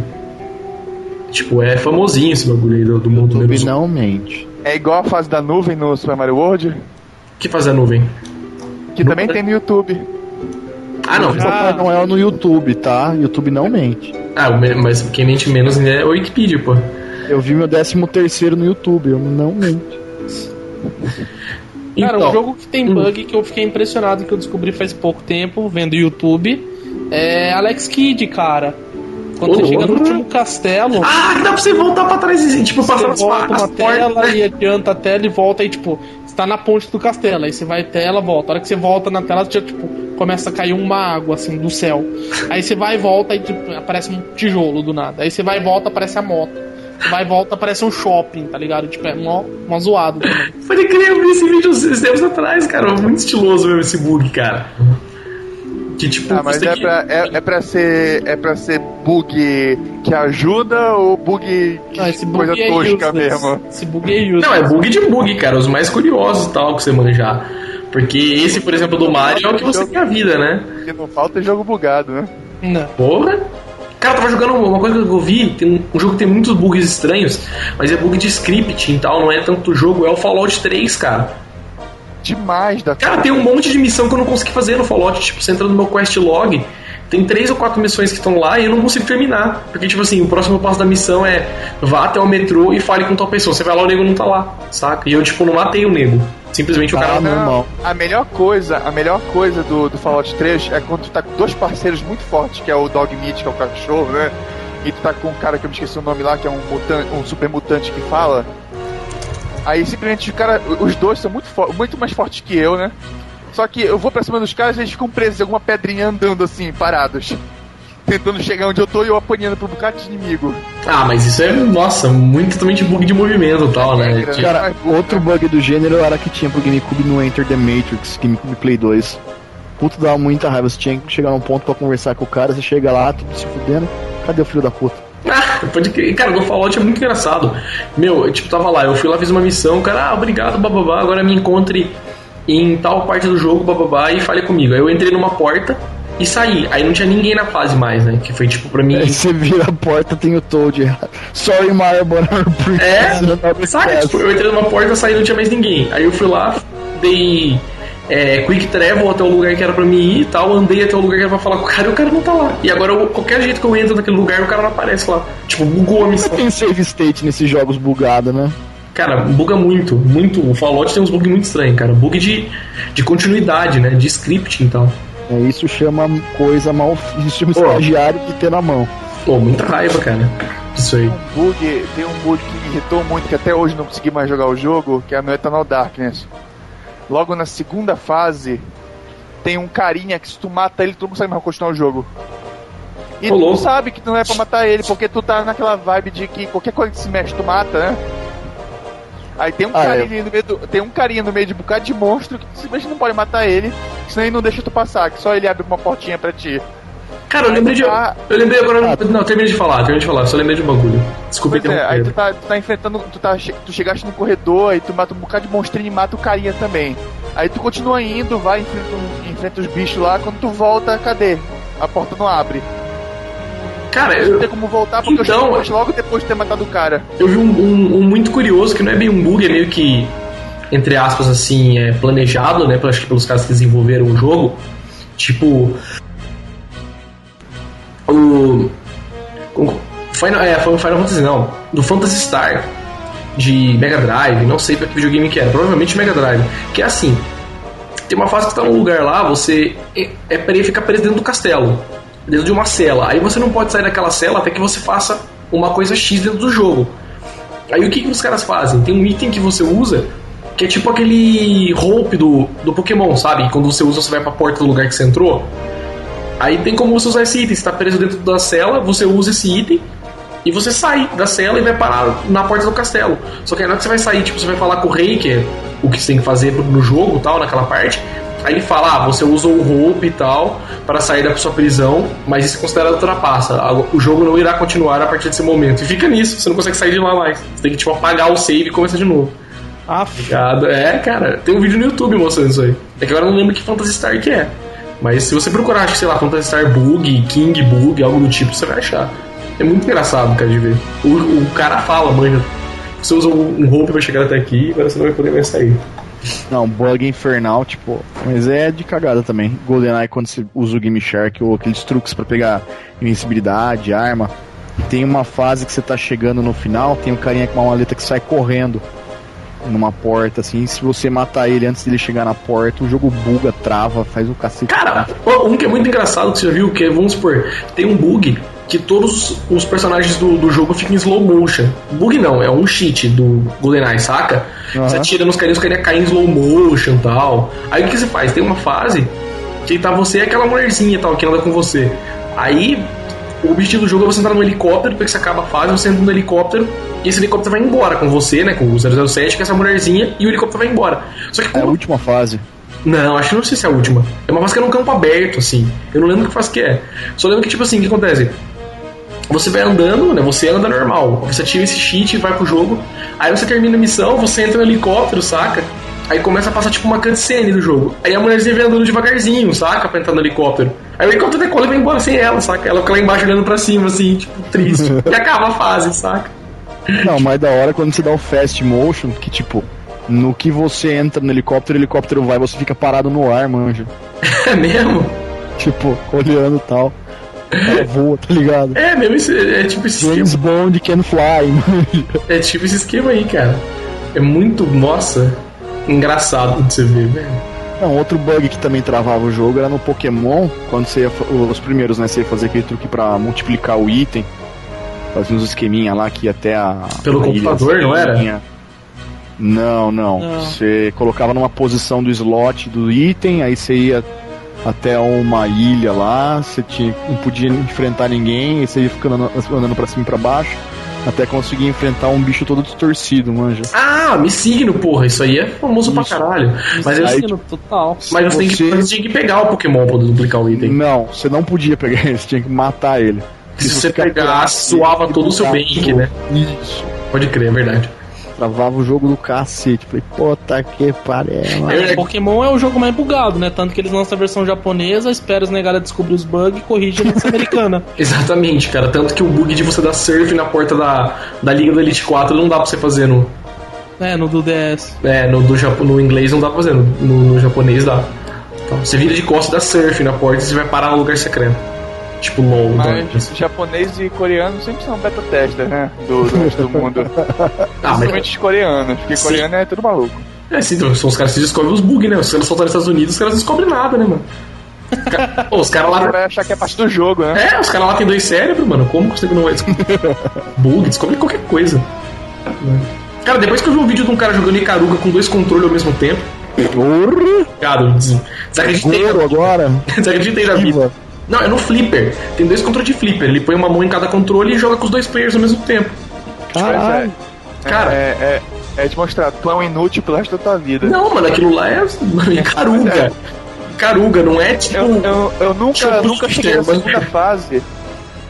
A: Tipo, é famosinho esse bagulho aí do, do mundo
C: YouTube
A: menos um.
C: não mente.
D: É igual a fase da nuvem no Super Mario World,
A: que faz a nuvem?
D: que também tem no YouTube.
A: Ah, não.
B: Já-
C: Não é no YouTube, tá? YouTube não mente.
A: Ah, mas quem mente menos é o Wikipedia, pô.
C: Eu vi meu 13 terceiro no YouTube, eu não mente.
B: Cara,
A: Então,
B: um jogo que tem
A: hum.
B: bug que eu fiquei impressionado que eu descobri faz pouco tempo, vendo YouTube, é Alex Kidd, cara. Quando você chega no último castelo,
A: Ah, que dá pra você voltar pra trás e, tipo, passar as
B: tela
A: portas, né?
B: e adianta a tela e volta aí, tipo, tá na ponte do castelo, aí você vai tela, volta. A hora que você volta na tela, já, tipo, começa a cair uma água, assim, do céu. Aí você vai e volta e tipo, aparece um tijolo do nada. Aí você vai e volta, aparece a moto. Vai e volta, aparece um shopping, tá ligado? Tipo, é mó, mó zoado também.
A: Pode eu vi esse vídeo uns tempos atrás, cara. Muito estiloso mesmo esse bug, cara. Que tipo,
D: Ah, mas
A: você
D: é
A: que-
D: pra, é, é pra ser. É pra ser bug que ajuda ou bug que
B: Ah, esse bug
D: coisa
B: é
D: tosca
B: useless.
D: mesmo?
B: Esse bug é useless.
A: Não, é bug de bug, cara. Os mais curiosos e tal que você manjar. Porque esse, por exemplo, do Mario é o que você quer a vida, né?
D: Porque não falta é jogo bugado, né?
B: Não.
A: Porra! Cara, eu tava jogando uma coisa que eu vi, tem um, um jogo que tem muitos bugs estranhos, mas é bug de script e tal, não é tanto jogo, é o Fallout 3, cara.
D: Demais da
A: Cara, tem um monte de missão que eu não consegui fazer no Fallout, tipo, você entra no meu quest log, tem três ou quatro missões que estão lá e eu não consigo terminar. Porque, tipo assim, o próximo passo da missão é vá até o metrô e fale com tal pessoa. Você vai lá, o nego não tá lá, saca? E eu, tipo, não matei o nego. Simplesmente o
C: Ah,
A: cara.
C: não. normal.
D: A melhor coisa, a melhor coisa do, do Fallout 3 é quando tu tá com dois parceiros muito fortes, que é o Dog Meat, que é o cachorro, né? E tu tá com um cara que eu me esqueci o nome lá, que é um mutante, um super mutante que fala. Aí simplesmente o cara, os dois são muito, muito mais fortes que eu, né? Só que eu vou pra cima dos caras e eles ficam presos em alguma pedrinha andando assim, parados. Tentando chegar onde eu tô e eu apanhando pro bocado de inimigo.
A: Ah, mas isso é, nossa, muito totalmente bug de movimento e tal, né?
D: É,
C: Cara, outro
D: né?
C: bug do gênero era que tinha pro GameCube no Enter the Matrix, GameCube Play 2. Puta, dava muita raiva. Você tinha que chegar num ponto pra conversar com o cara, você chega lá, tudo se fudendo. Cadê o filho da puta?
A: Ah, pode crer. Cara, no Fallout é muito engraçado. Meu, eu, tipo, tava lá, eu fui lá, fiz uma missão, o cara, ah, obrigado, bababá, agora me encontre em tal parte do jogo, bababá, e fale comigo. Aí eu entrei numa porta e saí. Aí não tinha ninguém na fase mais, né? Que foi tipo pra mim.
C: Aí você vira a porta, tem o Toad. Sorry, princess
A: É,
C: class.
A: Tipo, eu entrei numa porta, saí não tinha mais ninguém. Aí eu fui lá, dei é, quick travel até o lugar que era pra mim ir e tal, andei até o lugar que era pra falar com o cara e o cara não tá lá. E agora, eu- qualquer jeito que eu entro naquele lugar, o cara não aparece lá. Tipo, bugou a missão.
C: Tem save state nesses jogos bugados, né?
A: Cara, buga muito, muito. O Fallout tem uns bugs muito estranhos, cara. Bug de, de continuidade, né? De script, então.
C: É, isso chama coisa mal. Isso chama
A: Pô.
C: estagiário de ter na mão.
A: Pô, muita raiva, cara. Isso aí.
D: um bug, tem um bug que me irritou muito, que até hoje não consegui mais jogar o jogo, que é no Eternal Darkness. Logo na segunda fase, tem um carinha que se tu mata ele, tu não consegue mais continuar o jogo. E
A: Ô,
D: tu
A: louco.
D: sabe que não é pra matar ele, porque tu tá naquela vibe de que qualquer coisa que se mexe tu mata, né? Aí tem um
C: Ah,
D: carinha no meio do, tem um carinha no meio de um bocado de monstro que tu simplesmente não pode matar ele, senão ele não deixa tu passar, que só ele abre uma portinha pra ti.
A: Cara, eu lembrei de.
D: Ah.
A: Eu lembrei agora. Não, termina de falar, termina de falar, só lembrei de um bagulho. Desculpa
D: Pois é, aí tu
A: interromper.
D: tá, tu tá enfrentando. Tu, tá, tu chegaste no corredor e tu mata um bocado de monstrinho e mata o carinha também. Aí tu continua indo, vai, enfrenta, enfrenta os bichos lá, quando tu volta, cadê? A porta não abre.
A: Cara,
D: Não
A: eu,
D: tem como voltar porque
A: Então-
D: eu logo depois de ter matado o cara.
A: eu vi um, um- um muito curioso que não é bem um bug, é meio que, entre aspas, assim, é planejado, né? Acho que pelos caras que desenvolveram o jogo. Tipo. O. Final, é, foi Final Fantasy não. Do Phantasy Star de Mega Drive, não sei pra que videogame que era, provavelmente Mega Drive. Que é assim. Tem uma fase que tá num lugar lá, você é, é fica preso dentro do castelo, dentro de uma cela. Aí você não pode sair daquela cela até que você faça uma coisa X dentro do jogo. Aí o que, que os caras fazem? Tem um item que você usa que é tipo aquele rope do, do Pokémon, sabe? Quando você usa, você vai pra porta do lugar que você entrou. Aí tem como você usar esse item. Você tá preso dentro da cela, você usa esse item e você sai da cela e vai parar na porta do castelo. Só que aí na hora que você vai sair, tipo, você vai falar com o rei, que é o que você tem que fazer no jogo tal, naquela parte. Aí ele fala, ah, você usou o roupa e tal para sair da sua prisão, mas isso é considerado ultrapassa. O jogo não irá continuar a partir desse momento. E fica nisso, você não consegue sair de lá mais. Você tem que, tipo, apagar o save e começar de novo.
B: Ah,
A: Ligado? É, cara, tem um vídeo no YouTube mostrando isso aí. É que agora eu não lembro que Phantasy Star que é. Mas se você procurar, acho que, sei lá, Phantasy Star Bug, King Bug, algo do tipo, você vai achar. É muito engraçado, cara, de ver. O, o cara fala, manja. Você usa um roupa pra chegar até aqui, agora você não vai poder mais sair.
C: Não, bug infernal, tipo. Mas é de cagada também. GoldenEye, quando você usa o Game Shark ou aqueles truques pra pegar invencibilidade, arma. Tem uma fase que você tá chegando no final, tem um carinha com uma maleta que sai correndo numa porta, assim. Se você matar ele antes dele chegar na porta, o jogo buga, trava, faz o cacete.
A: Cara, um que é muito engraçado que você já viu, que é, vamos supor, tem um bug que todos os personagens do, do jogo ficam em slow motion. Bug não, é um cheat do GoldenEye, saca?
C: Uhum.
A: Você atira nos carinhos, os carinhas caem em slow motion e tal. Aí o que você faz? Tem uma fase que tá você e aquela mulherzinha tal, que anda com você. Aí o objetivo do jogo é você entrar no helicóptero, depois que você acaba a fase, você entra no helicóptero e esse helicóptero vai embora com você, né? Com o 007, que é essa mulherzinha, e o helicóptero vai embora. Só que
C: É a
A: como...
C: última fase.
A: Não, acho que não sei se é a última. É uma fase que é num campo aberto, assim. Eu não lembro que fase que é. Só lembro que, tipo assim, o que acontece? Você vai andando, né? Você anda normal. Você ativa esse cheat e vai pro jogo. Aí você termina a missão, você entra no helicóptero, saca? Aí começa a passar tipo uma cutscene do jogo. Aí a mulherzinha vem andando devagarzinho, saca? Pra entrar no helicóptero. Aí o helicóptero decola e vai embora sem ela, saca? Ela fica lá embaixo olhando pra cima, assim, tipo, triste. e acaba a fase, saca?
C: Não, mais da hora é quando você dá o fast motion, que tipo, no que você entra no helicóptero, o helicóptero vai, você fica parado no ar, manja.
A: É mesmo?
C: Tipo, olhando e tal. Ela voa, tá ligado?
A: É mesmo, esse- é tipo esse
C: James
A: esquema.
C: Bond can fly, manja.
A: É tipo esse esquema aí, cara. É muito, nossa, engraçado de você ver, velho.
C: Não, outro bug que também travava o jogo era no Pokémon, quando você ia, os primeiros, né, você ia fazer aquele truque pra multiplicar o item, fazia uns esqueminha lá que ia até a
A: Pelo
C: a
A: computador, não era?
C: Não, não,
B: Não.
C: Você colocava numa posição do slot do item, aí você ia até uma ilha lá, você tinha, não podia enfrentar ninguém, aí você ia ficando andando, andando pra cima e pra baixo, até conseguir enfrentar um bicho todo distorcido, manja.
A: Ah, me signo, porra. Isso aí é famoso pra
C: Isso.
A: caralho. Mas, eu,
B: Ensino total.
A: mas você, que,
C: você-
A: tinha que pegar o Pokémon pra duplicar o item.
C: Não, você não podia pegar ele, você tinha que matar ele.
A: Se você pegasse, suava todo o seu bank, né?
C: Isso.
A: Pode crer, é verdade.
C: Travava o jogo do cacete. Falei, puta que pariu.
A: É,
B: Pokémon é o jogo mais bugado, né? Tanto que eles lançam a versão japonesa, espera os negados descobrir os bugs e corrige a versão americana.
A: Exatamente, cara. Tanto que o bug de você dar surf na porta da, da Liga do Elite 4 não dá pra você fazer no.
B: É, no do DS.
A: É, no, do, Japo- no inglês não dá pra fazer, no, no, no japonês dá. Então, você vira de costas e dá surf na porta e você vai parar no lugar secreto. Tipo LOL.
D: Mas japonês e coreano sempre são beta testers, né? Do, do resto do mundo.
A: Ah, mas.
D: Principalmente os coreanos, porque
A: Sim.
D: coreano é tudo maluco.
A: É, sim, então, são os caras que descobrem os bugs, né? Os caras soltam nos Estados Unidos, os caras não descobrem nada, né, mano? Pô, os caras lá.
D: vai achar que é parte do jogo, né?
A: É, os caras lá tem dois cérebros, mano. Como que você não vai descobrir? Bug, descobre qualquer coisa. Cara, depois que eu vi um vídeo de um cara jogando Icaruga com dois controles ao mesmo tempo,
C: Porra!
A: cara, des- desacreditei.
C: Agora.
A: Desacreditei na vida. Não, é no flipper. Tem dois controles de flipper. Ele põe uma mão em cada controle e joga com os dois players ao mesmo tempo.
C: Caralho.
A: Cara.
D: É, é, é te mostrar, tu é um inútil pelo resto da tua vida.
A: Não, mano, aquilo lá é mano, Icaruga. Icaruga, não é tipo.
D: Eu, eu, eu nunca,
A: Tipo,
D: nunca cheguei na
A: mas-
D: segunda fase.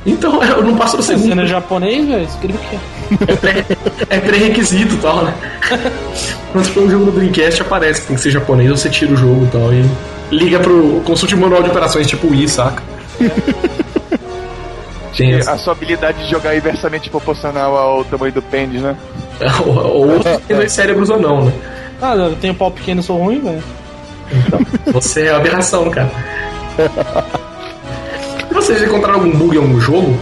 A: Então, eu não passo do
B: não
A: segundo.
B: é japonês, velho? Escreve o quê?
A: É pré- É pré-requisito e tal, né? Quando for um jogo no Dreamcast aparece que tem que ser japonês, você tira o jogo e tal. E liga pro. Consulte o manual de operações tipo Wii, saca? Tem
D: a sua habilidade de jogar inversamente proporcional ao tamanho do pênis, né?
A: Ou, ou se tem dois cérebros ou não, né?
B: Ah, eu tenho pau pequeno e sou ruim, velho.
A: Você é aberração, cara. Vocês encontraram algum bug em algum jogo?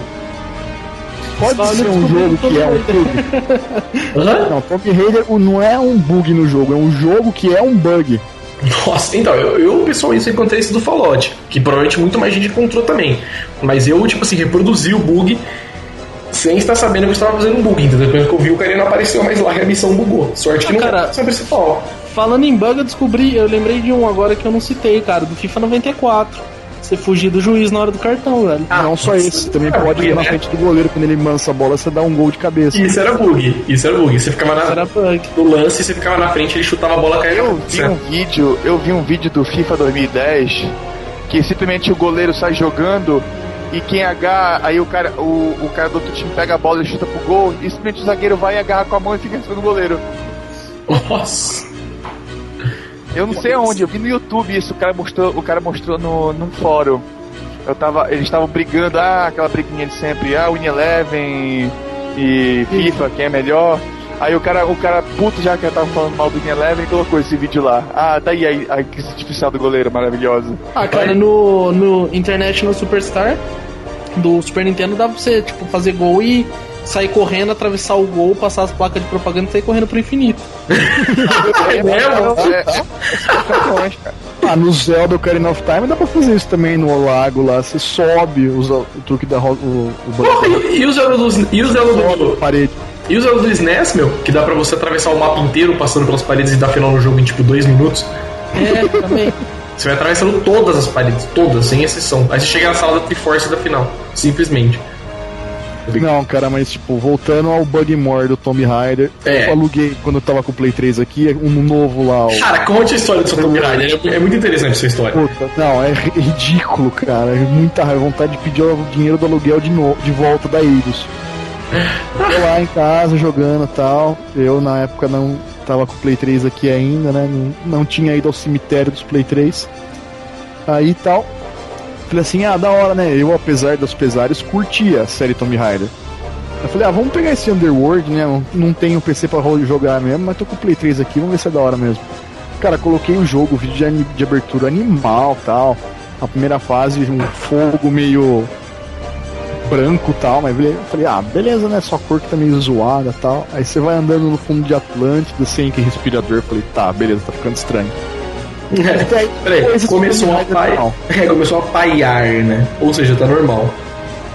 C: Pode
B: Só
C: ser
B: não
C: um jogo
B: Tomb
C: que é um
B: Raider.
C: bug.
A: Hã?
C: Não, Tomb Raider não é um bug no jogo, é um jogo que é um bug.
A: Nossa, então, eu, eu pessoalmente encontrei esse do Fallout, que provavelmente muito mais gente encontrou também. Mas eu, tipo assim, reproduzi o bug sem estar sabendo que eu estava fazendo um bug, entendeu? Depois que eu vi, o cara não apareceu mais lá e a missão bugou. Sorte que
B: Ah,
A: não
B: cara,
A: era a principal.
B: Falando em bug, eu descobri, eu lembrei de um agora que eu não citei, cara, do FIFA 94. Você fugir do juiz na hora do cartão, velho.
A: Ah,
C: não só esse, também
A: é,
C: pode ir na
A: né?
C: frente do goleiro quando ele mansa a bola, você dá um gol de cabeça.
A: Isso era bug, isso era bug. Você ficava
B: Isso
A: na,
B: era bug.
A: no lance, você ficava na frente, ele chutava a bola caía
D: Eu vi um vídeo, eu vi um vídeo do FIFA 2010 que simplesmente o goleiro sai jogando e quem agarra, aí o cara, o, o cara do outro time pega a bola e chuta pro gol, e simplesmente o zagueiro vai e agarra com a mão e fica em cima do goleiro.
A: Nossa.
D: Eu não sei aonde, eu vi no YouTube isso, o cara mostrou, o cara mostrou no, num fórum. Eu tava, eles estavam brigando, ah, aquela briguinha de sempre, ah, Win Eleven e FIFA, quem é melhor. Aí o cara, o cara puto já que eu tava falando mal do Win Eleven colocou esse vídeo lá. Ah, tá aí a, a aquisição artificial do goleiro maravilhosa.
B: Ah, cara, no, no International Superstar do Super Nintendo dá pra você, tipo, fazer gol e sair correndo, atravessar o gol, passar as placas de propaganda e sair correndo pro infinito.
A: É mesmo?
D: É, é.
C: Ah, no Zelda Ocarina of Time dá pra fazer isso também no lago lá. Você sobe, usa o truque da ro- o, o
A: Porra, e, e o Zelda dos, e o Zelda do,
C: parede.
A: e o Zelda do SNES, meu, que dá pra você atravessar o mapa inteiro passando pelas paredes e dar final no jogo em tipo dois minutos.
B: É, também.
A: Você vai atravessando todas as paredes, todas, sem exceção. Aí você chega na sala da Triforce da final, simplesmente.
C: Não, cara, mas tipo, voltando ao Bug More do Tomb Raider,
A: É.
C: eu aluguei quando eu tava com o Play 3 aqui, um novo lá. O...
A: Cara, conte a história do seu Tomb Raider, é, é muito interessante essa história.
C: Puta, não, é ri- ridículo, cara. É muita vontade de pedir o dinheiro do aluguel de, novo, de volta da Eidos. Eu lá em casa jogando e tal. Eu na época não tava com o Play 3 aqui ainda, né? Não, não tinha ido ao cemitério dos Play 3. Aí tal. Falei assim, ah, da hora, né? Eu, apesar dos pesares, curtia a série Tomb Raider. Eu falei, ah, vamos pegar esse Underworld, né? Não, tenho PC pra jogar mesmo, mas tô com o Play 3 aqui, vamos ver se é da hora mesmo. Cara, coloquei o jogo, vídeo de, de abertura animal tal. A primeira fase, um fogo meio branco tal, mas eu falei, ah, beleza, né? Só a cor que tá meio zoada tal. Aí você vai andando no fundo de Atlântida sem que respirador. Eu falei, tá, beleza, tá ficando estranho.
A: Peraí, começou a, pai... é, começou a paiar, né? Ou seja, tá normal.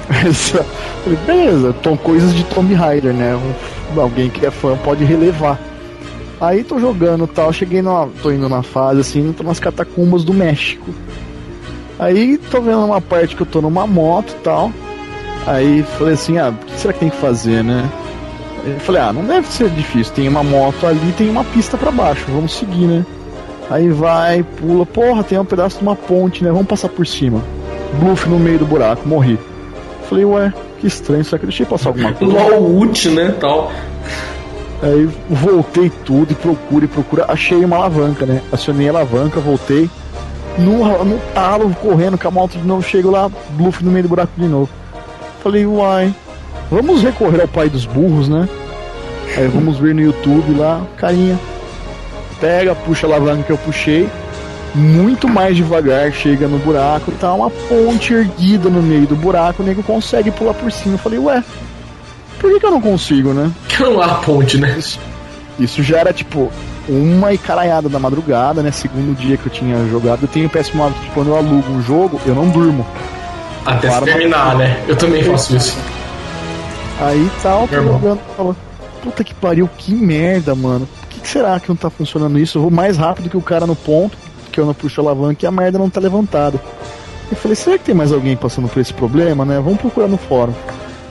C: Beleza, são coisas de Tomb Raider, né? Um- alguém que é fã pode relevar. Aí tô jogando tal, cheguei na. tô indo na fase assim, tô nas catacumbas do México. Aí tô vendo uma parte que eu tô numa moto e tal. Aí falei assim, ah, o que será que tem que fazer, né? Eu falei, ah, não deve ser difícil, tem uma moto ali, tem uma pista pra baixo, vamos seguir, né? Aí vai, pula, porra, tem um pedaço de uma ponte, né? Vamos passar por cima. Bluff no meio do buraco, morri. Falei, ué, que estranho, será que eu deixei passar alguma coisa?
A: LOL ult, né? Tal.
C: Aí voltei tudo e procura e procura. Achei uma alavanca, né? Acionei a alavanca, voltei. No, no talo, correndo com a moto de novo. Chego lá, bluff no meio do buraco de novo. Falei, uai, vamos recorrer ao pai dos burros, né? Aí vamos ver no YouTube lá, carinha. Pega, puxa a alavanca que eu puxei. Muito mais devagar, chega no buraco, tá uma ponte erguida no meio do buraco, o nego consegue pular por cima. Eu falei, ué, por que, que eu não consigo, né?
A: Que não há ponte, né?
C: Isso, isso já era tipo uma e caralhada da madrugada, né? Segundo dia que eu tinha jogado. Eu tenho o péssimo hábito de quando eu alugo um jogo, eu não durmo.
A: Até se terminar, né? Eu também faço isso.
C: Aí tal, tô
A: Normal.
C: jogando, falo, puta que pariu, que merda, mano. Que, será que não tá funcionando isso? Eu vou mais rápido que o cara no ponto, que eu não puxo a alavanca e a merda não tá levantada. Eu falei, será que tem mais alguém passando por esse problema, né? Vamos procurar no fórum.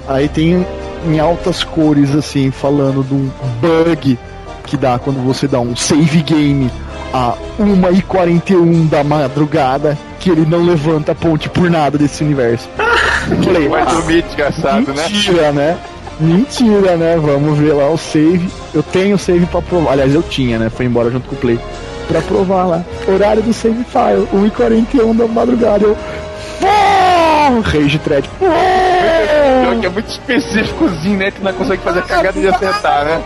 C: Aí tem em altas cores, assim, falando de um bug que dá quando você dá um save game a 1h41 da madrugada, que ele não levanta a ponte por nada desse universo. Falei,
D: Vai
C: ah,
D: dormir desgraçado, né?
C: Mentira, né? Mentira, né? Vamos ver lá o save. Eu tenho save pra provar. Aliás, eu tinha, né? Foi embora junto com o Play. Pra provar lá. Horário do save file, 1h41 da madrugada. Eu. Rage thread.
D: Pior que é muito específicozinho, né? Que não consegue fazer a cagada de acertar, né?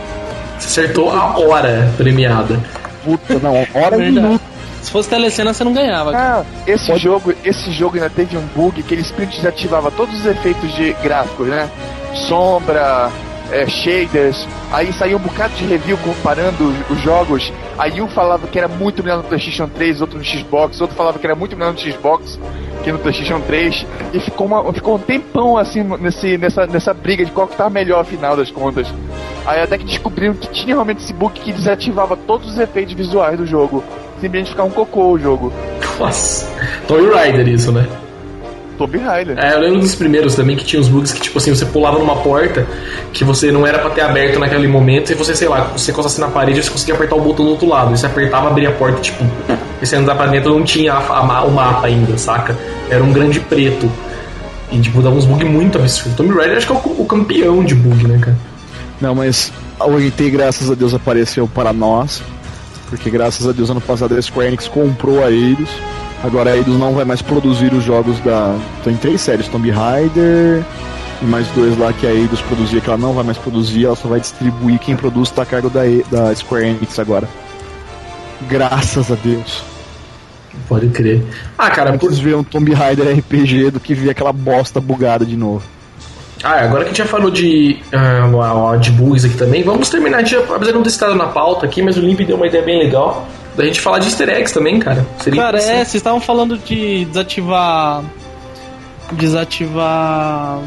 A: Você acertou a hora premiada.
C: Puta, não, hora e minuto.
B: Se fosse telecena, você não ganhava.
D: Ah, esse
C: Pode-
D: jogo, esse jogo ainda teve um bug que ele simplesmente desativava todos os efeitos de gráficos, né? Sombra, é, shaders, aí saiu um bocado de review comparando os, os jogos. Aí um falava que era muito melhor no PlayStation 3, outro no Xbox, outro falava que era muito melhor no Xbox. aqui no PlayStation 3 e ficou, uma, ficou um tempão assim nesse, nessa, nessa briga de qual que tá melhor afinal das contas. Aí até que descobriram que tinha realmente esse bug que desativava todos os efeitos visuais do jogo. Simplesmente ficar um cocô o jogo.
A: Nossa, Tomb Raider isso, né?
D: Tomb Raider.
A: É, eu lembro dos primeiros também que tinha os bugs que, tipo assim, você pulava numa porta que você não era pra ter aberto naquele momento e você, sei lá, você encostasse na parede você conseguia apertar o botão do outro lado. E você apertava, abria a porta, tipo, e você andar pra dentro não tinha a, a, o mapa ainda, saca? Era um grande preto. E, tipo, dava uns bugs muito absurdos. Tomb Raider acho que é o, o campeão de bug, né, cara?
C: Não, mas a OIT, graças a Deus, apareceu para nós. Porque graças a Deus, ano passado a Square Enix comprou a Eidos. Agora a Eidos não vai mais produzir os jogos da. Tem três séries, Tomb Raider e mais dois lá que a Eidos produzia, que ela não vai mais produzir, ela só vai distribuir. Quem produz está a cargo da, da Square Enix agora. Graças a Deus.
A: Pode crer. Ah, cara,
C: por ver um Tomb Raider RPG do que ver aquela bosta bugada de novo.
A: Ah, agora que a gente já falou de, uh, de bugs aqui também, vamos terminar de. Apesar de não ter citado na pauta aqui, mas o Limp deu uma ideia bem legal da gente falar de easter eggs também, cara.
B: Seria cara, é, vocês estavam falando de desativar. Desativar.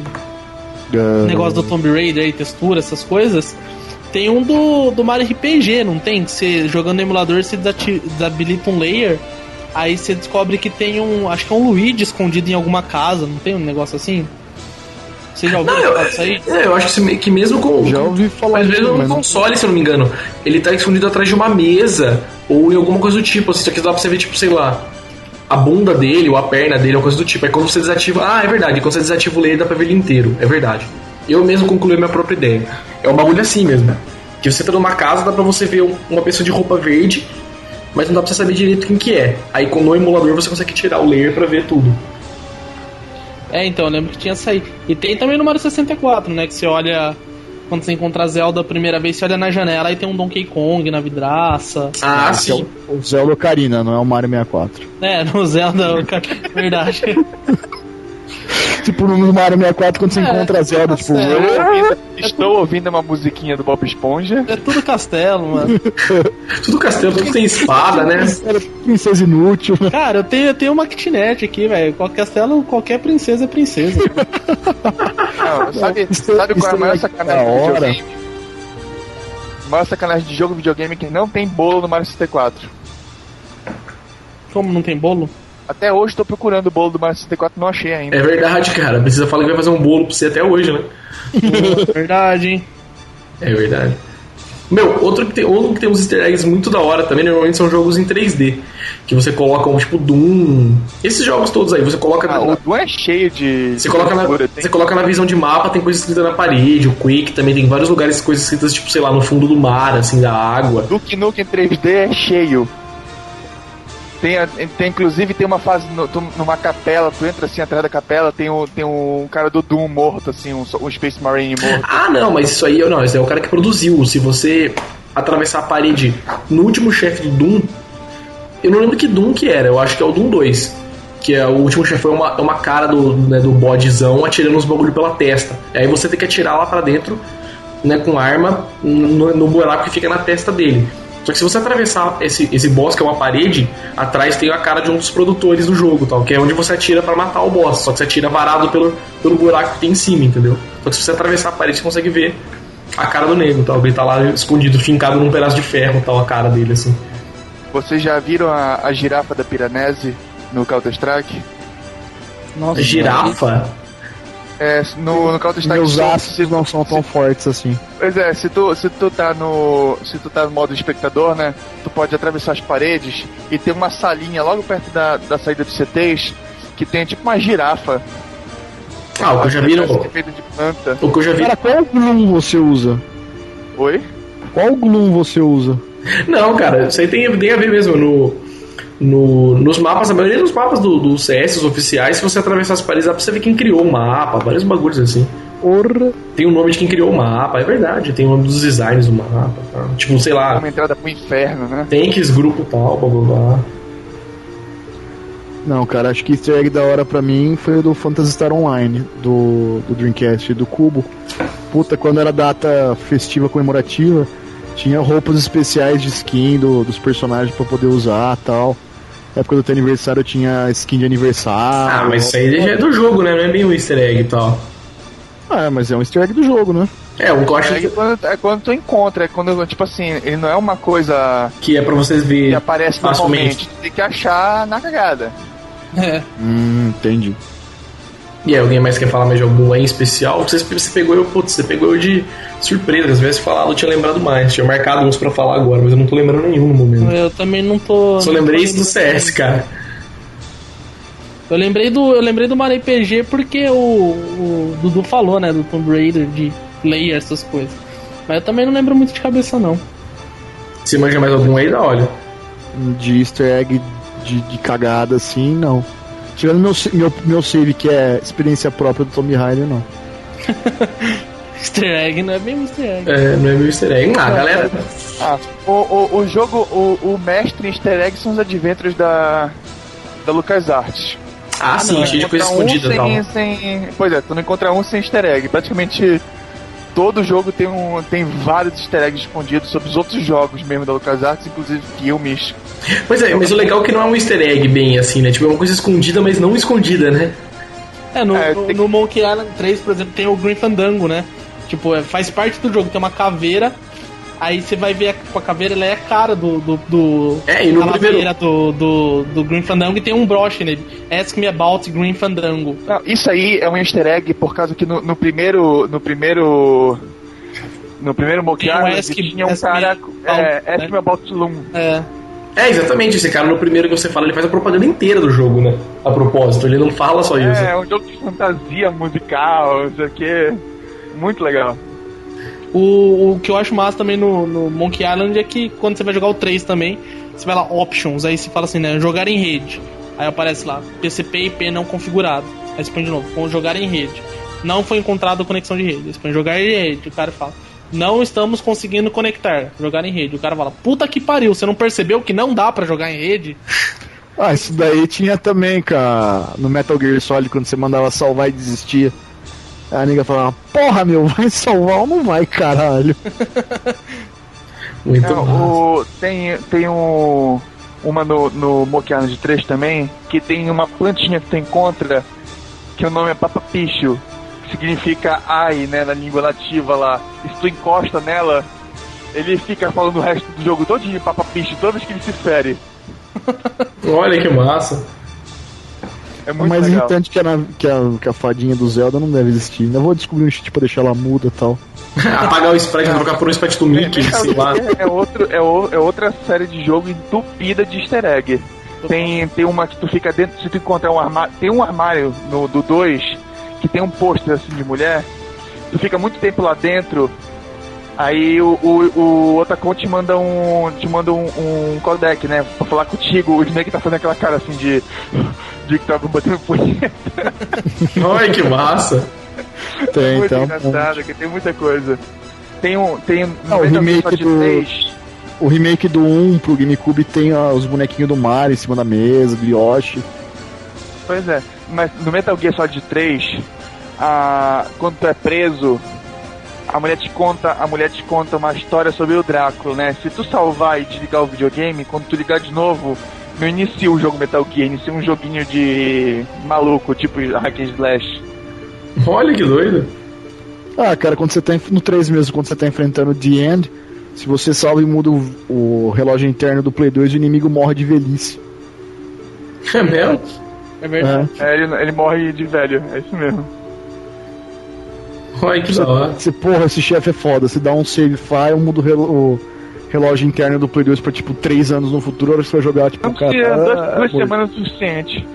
B: Uh... Negócio do Tomb Raider aí, textura, essas coisas. Tem um do, do Mario RPG, não tem? Que você jogando no emulador você desabilita um layer. Aí você descobre que tem um. Acho que é um Luigi escondido em alguma casa, não tem um negócio assim? Você já ouviu falar disso aí?
A: É, eu acho que mesmo com.
C: Já ouvi falar
A: Mas mesmo no console, se eu não me engano, ele tá escondido atrás de uma mesa ou em alguma coisa do tipo. Assim, só que dá pra você ver, tipo, sei lá, a bunda dele ou a perna dele, ou coisa do tipo. Aí quando você desativa. Ah, é verdade, quando você desativa o layer dá pra ver ele inteiro. É verdade. Eu mesmo concluí a minha própria ideia. É um bagulho assim mesmo. Que você tá numa casa, dá pra você ver uma pessoa de roupa verde, mas não dá pra você saber direito quem que é. Aí no emulador você consegue tirar o layer pra ver tudo.
B: É, então, eu lembro que tinha saído. E tem também no Mario 64, né? Que você olha. Quando você encontra a Zelda a primeira vez, você olha na janela e tem um Donkey Kong na vidraça.
A: Ah, é, sim.
C: É o, o Zelda Ocarina, não é o Mario 64.
B: É, no Zelda Ocarina. Verdade.
C: tipo, no Mario 64, quando você é, encontra a Zelda, tipo.
D: É, estou ouvindo uma musiquinha do Bob Esponja.
B: É tudo castelo, mano.
A: tudo castelo, tudo tem espada, né?
C: Era princesa inútil.
B: Cara, eu tenho, eu tenho uma kitnet aqui, velho. Qualquer castelo, qualquer princesa é princesa.
D: Não, sabe, sabe qual é a maior sacanagem do videogame? A maior sacanagem de jogo videogame é que não tem bolo no Mario 64.
B: Como não tem bolo?
D: Até hoje tô procurando o bolo do Mario 64 não achei ainda.
A: É verdade, cara. Precisa falar que vai fazer um bolo pra você até hoje, né?
B: verdade, hein?
A: É verdade. Meu, outro que, tem, outro que tem uns easter eggs muito da hora também, normalmente são jogos em 3D. Que você coloca um tipo Doom. Esses jogos todos aí, você coloca.
D: Ah, na, o Doom é cheio de.
A: Você, de coloca na, você coloca na visão de mapa, tem coisa escrita na parede. O Quake também tem vários lugares coisas escritas, tipo, sei lá, no fundo do mar, assim, da água.
D: Duke Nukem 3D é cheio. Tem, tem, inclusive, tem uma fase no, numa capela, tu entra assim atrás da capela, tem um, tem um cara do Doom morto, assim, um, um Space Marine morto.
A: Ah, não, mas isso aí não, esse é o cara que produziu. Se você atravessar a parede no último chefe do Doom, eu não lembro que Doom que era, eu acho que é o Doom 2. Que é o último chefe é uma, é uma cara do, né, do bodezão atirando os bagulho pela testa. Aí você tem que atirar lá para dentro, né, com arma, no, no buraco que fica na testa dele. Só que se você atravessar esse, esse boss, que é uma parede, atrás tem a cara de um dos produtores do jogo, tal, que é onde você atira para matar o boss. Só que você atira varado pelo, pelo buraco que tem em cima, entendeu? Só que se você atravessar a parede, você consegue ver a cara do nego, tal. Ele tá lá escondido, fincado num pedaço de ferro, tal, a cara dele, assim.
D: Vocês já viram a, a girafa da Piranesi no Counter-Strike?
A: Nossa, girafa?
D: É, no, no Counter-Strike.
C: Meus ácidos não são tão se, fortes assim.
D: Pois é, se tu, se tu tá no. Se tu tá no modo espectador, né? Tu pode atravessar as paredes e tem uma salinha logo perto da, da saída dos CTs que tem tipo uma girafa.
A: Ah, o que eu já vi no. O que eu já vi.
C: Cara, qual Gloom você usa?
D: Oi?
C: Qual Gloom você usa?
A: Não, cara, isso aí tem, tem a ver mesmo. No, no, nos mapas, a maioria dos mapas do, do CS, os oficiais, se você atravessar as paredes, dá pra você ver quem criou o mapa, vários bagulhos assim. Porra. Tem o nome de quem criou o mapa, é verdade, tem o nome dos designs do mapa, tá? Tipo, sei lá.
D: Uma entrada pro inferno, né?
A: Tanks, grupo tal, blá blá blá.
C: Não, cara, acho que easter egg da hora pra mim foi o do Phantasy Star Online, do, do Dreamcast, do Cubo. Puta, quando era data festiva comemorativa, tinha roupas especiais de skin do, dos personagens para poder usar tal. Na época do teu aniversário tinha skin de aniversário.
A: Ah, mas isso aí já é do jogo, né? Não é bem um easter egg e tal.
C: É, mas é um easter egg do jogo, né?
A: É, o que eu acho
D: É quando, é quando tu encontra, é quando, tipo assim, ele não é uma coisa
A: que é pra vocês
D: que
A: verem
D: aparece
A: facilmente.
D: normalmente. Tu tem que achar na cagada.
B: É.
C: Hum, entendi.
A: E aí, alguém mais quer falar mais de algum aí em especial? Você, você pegou eu, putz, você pegou eu de surpresa. Se tivesse falado, eu tinha lembrado mais. Tinha marcado uns pra falar agora, mas eu não tô lembrando nenhum no momento.
B: Eu também não tô.
A: Só lembrei isso do. CS, cara.
B: Eu lembrei do, eu lembrei do Mario RPG porque o, o Dudu falou, né, do Tomb Raider, de player, essas coisas. Mas eu também não lembro muito de cabeça, não.
A: Você manja mais algum aí, dá olha.
C: De easter egg de, de cagada assim, não. Tirando meu, meu, meu save, que é experiência própria do Tomb Raider, não.
B: Easter egg não é bem easter egg.
A: É, não é meu easter egg. Ah, galera.
D: Ah, o, o, o jogo, o, o mestre em easter egg são os adventures da, da LucasArts.
A: Ah, sim,
B: não,
A: cheio de coisa
D: um
A: escondida tal.
D: sem, sem. Pois é, tu não encontra um sem easter egg. Praticamente todo jogo tem, um, tem vários easter eggs escondidos sobre os outros jogos mesmo da LucasArts, inclusive filmes.
A: Pois é, mas o legal é que não é um easter egg bem assim, né? Tipo, é uma coisa escondida, mas não escondida, né?
B: É, no,
D: É,
B: no, no Monkey Island 3, por exemplo, tem o Green Fandango, né? Tipo, é, faz parte do jogo, tem uma caveira. Aí você vai ver a, tipo, a caveira, ela é a cara do. do, do
A: É, e no
B: caveira do, do, do Green Fandango e tem um broche nele. Ask me about Green Fandango.
D: Não, isso aí é um easter egg por causa que no, no primeiro. No primeiro. No primeiro Monkey Island
B: Ask-
D: tinha um
B: Ask
D: cara.
B: Me
D: É,
B: About,
D: Ask
B: né?
D: Me About Loom.
B: É.
A: É, exatamente. Esse cara, no primeiro que você fala, ele faz a propaganda inteira do jogo, né? A propósito, ele não fala só isso.
D: É, um jogo de fantasia musical, não sei o que. Muito legal.
B: O, o que eu acho massa também no, no Monkey Island é que quando você vai jogar o 3 também, você vai lá, options, aí você fala assim, né? Jogar em rede. Aí aparece lá, PCP IP não configurado. Aí você põe de novo, com jogar em rede. Não foi encontrado conexão de rede. Aí você põe jogar em rede. O cara fala, não estamos conseguindo conectar. Jogar em rede. O cara fala, puta que pariu, você não percebeu que não dá pra jogar em rede?
C: Ah, isso daí tinha também, cara, no Metal Gear Solid, quando você mandava salvar e desistia. A nega falava, porra, meu, vai salvar ou não vai, caralho?
A: Muito
D: Não,
A: massa.
D: o, tem tem um, uma no, no Monkey Island 3 também, que tem uma plantinha que tu encontra, que o nome é papapicho, significa ai, né, na língua nativa lá. E se tu encosta nela, ele fica falando o resto do jogo todinho papapicho, toda vez que ele se fere.
A: Olha que massa.
D: É
C: O
D: muito
C: mais
D: legal.
C: irritante que a, que, a, que a fadinha do Zelda não deve existir. Ainda vou descobrir um cheat pra deixar ela muda e tal.
A: Apagar o sprite, trocar por um sprite do Mickey,
D: Metal
A: sei lá.
D: Gear É, outro, é, o- é outra série de jogo entupida de easter egg. Tem, tem uma que tu fica dentro, se tu encontrar um armário. Tem um armário no, do 2 que tem um pôster assim de mulher. Tu fica muito tempo lá dentro. Aí o, o, o Otacon te manda um. te manda um, um codec, né? Pra falar contigo. O Snake tá fazendo aquela cara assim de. de que tava batendo punheta.
A: Olha que massa.
C: Tem,
D: muito
C: então.
D: engraçado, que tem muita coisa. Tem um. Tem um.
C: Ah, o remake do-
D: 3,
C: O remake do 1 pro GameCube tem ó, os bonequinhos do Mario em cima da mesa, do Yoshi.
D: Pois é, no Metal Gear Solid 3, a, quando tu é preso, a mulher te conta, a mulher te conta uma história sobre o Drácula, né? Se tu salvar e desligar o videogame, quando tu ligar de novo, não inicia o jogo Metal Gear, inicia um joguinho de maluco, tipo hack and slash.
A: Olha que doido.
C: Ah, cara, quando você tá no 3 mesmo, quando você tá enfrentando The End, se você salva e muda o, o relógio interno do Play 2, o inimigo morre de velhice.
A: É mesmo?
B: É verdade.
D: É, ele, ele morre de velho, é isso mesmo.
A: Olha que da hora.
C: Você, porra, esse chefe é foda. Você dá um save file, muda o, relo- o relógio interno do Play 2 pra tipo 3 anos no futuro, a hora que você vai jogar, tipo,
D: Não
C: cara.
D: precisa, duas,
C: ah,
D: duas semanas é o suficiente.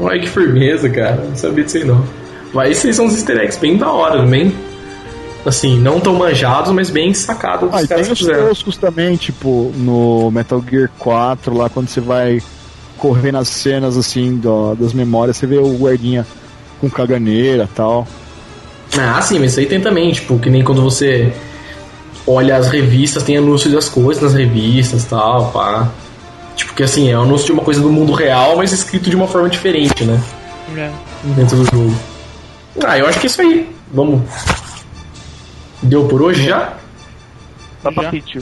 A: Olha que firmeza, cara. Não sabia disso aí não. Mas esses são os easter eggs bem da hora, bem. Assim, não tão manjados, mas bem sacados
C: Ah,
A: dos caras
C: tem os toscos também, tipo, no Metal Gear 4, lá quando você vai correr nas cenas assim do- das memórias, você vê o guardinha com caganeira e tal.
A: Ah, sim, mas isso aí tem também, tipo, que nem quando você olha as revistas, tem anúncios das coisas nas revistas e tal, pá. Tipo, que assim, é um anúncio de uma coisa do mundo real, mas escrito de uma forma diferente, né?
B: É.
A: Dentro do jogo. Ah, eu acho que é isso aí. Vamos. Deu por hoje já?
D: Papa
B: Já.
D: Picchu.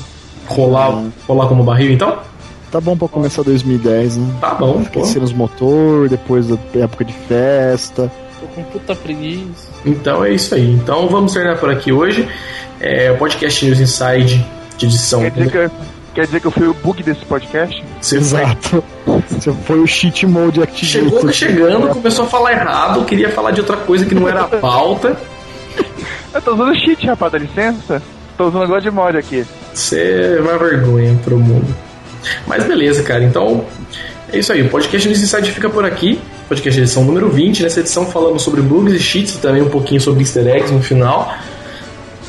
A: Rolar, rolar como barril então?
C: Tá bom pra começar 2010, né?
A: Tá bom.
C: Aquecer os motor, depois da época de festa.
B: Tô com puta preguiça.
A: Então é isso aí. Então vamos terminar por aqui hoje. É, o podcast News Inside de edição.
D: Quer dizer, que, eu- quer dizer que eu fui o bug desse podcast?
A: Você
C: Exato. Você foi o cheat mode activated.
A: Chegou chegando, começou a falar errado, queria falar de outra coisa que não era a pauta.
D: Eu tô usando cheat, rapaz, dá licença? Tô usando agora de mod aqui.
A: Você é uma vergonha pro mundo. Mas beleza, cara. Então é isso aí. O podcast News Inside fica por aqui. Podcast edição número 20. Nessa edição falamos sobre bugs e cheats e também um pouquinho sobre easter eggs no final.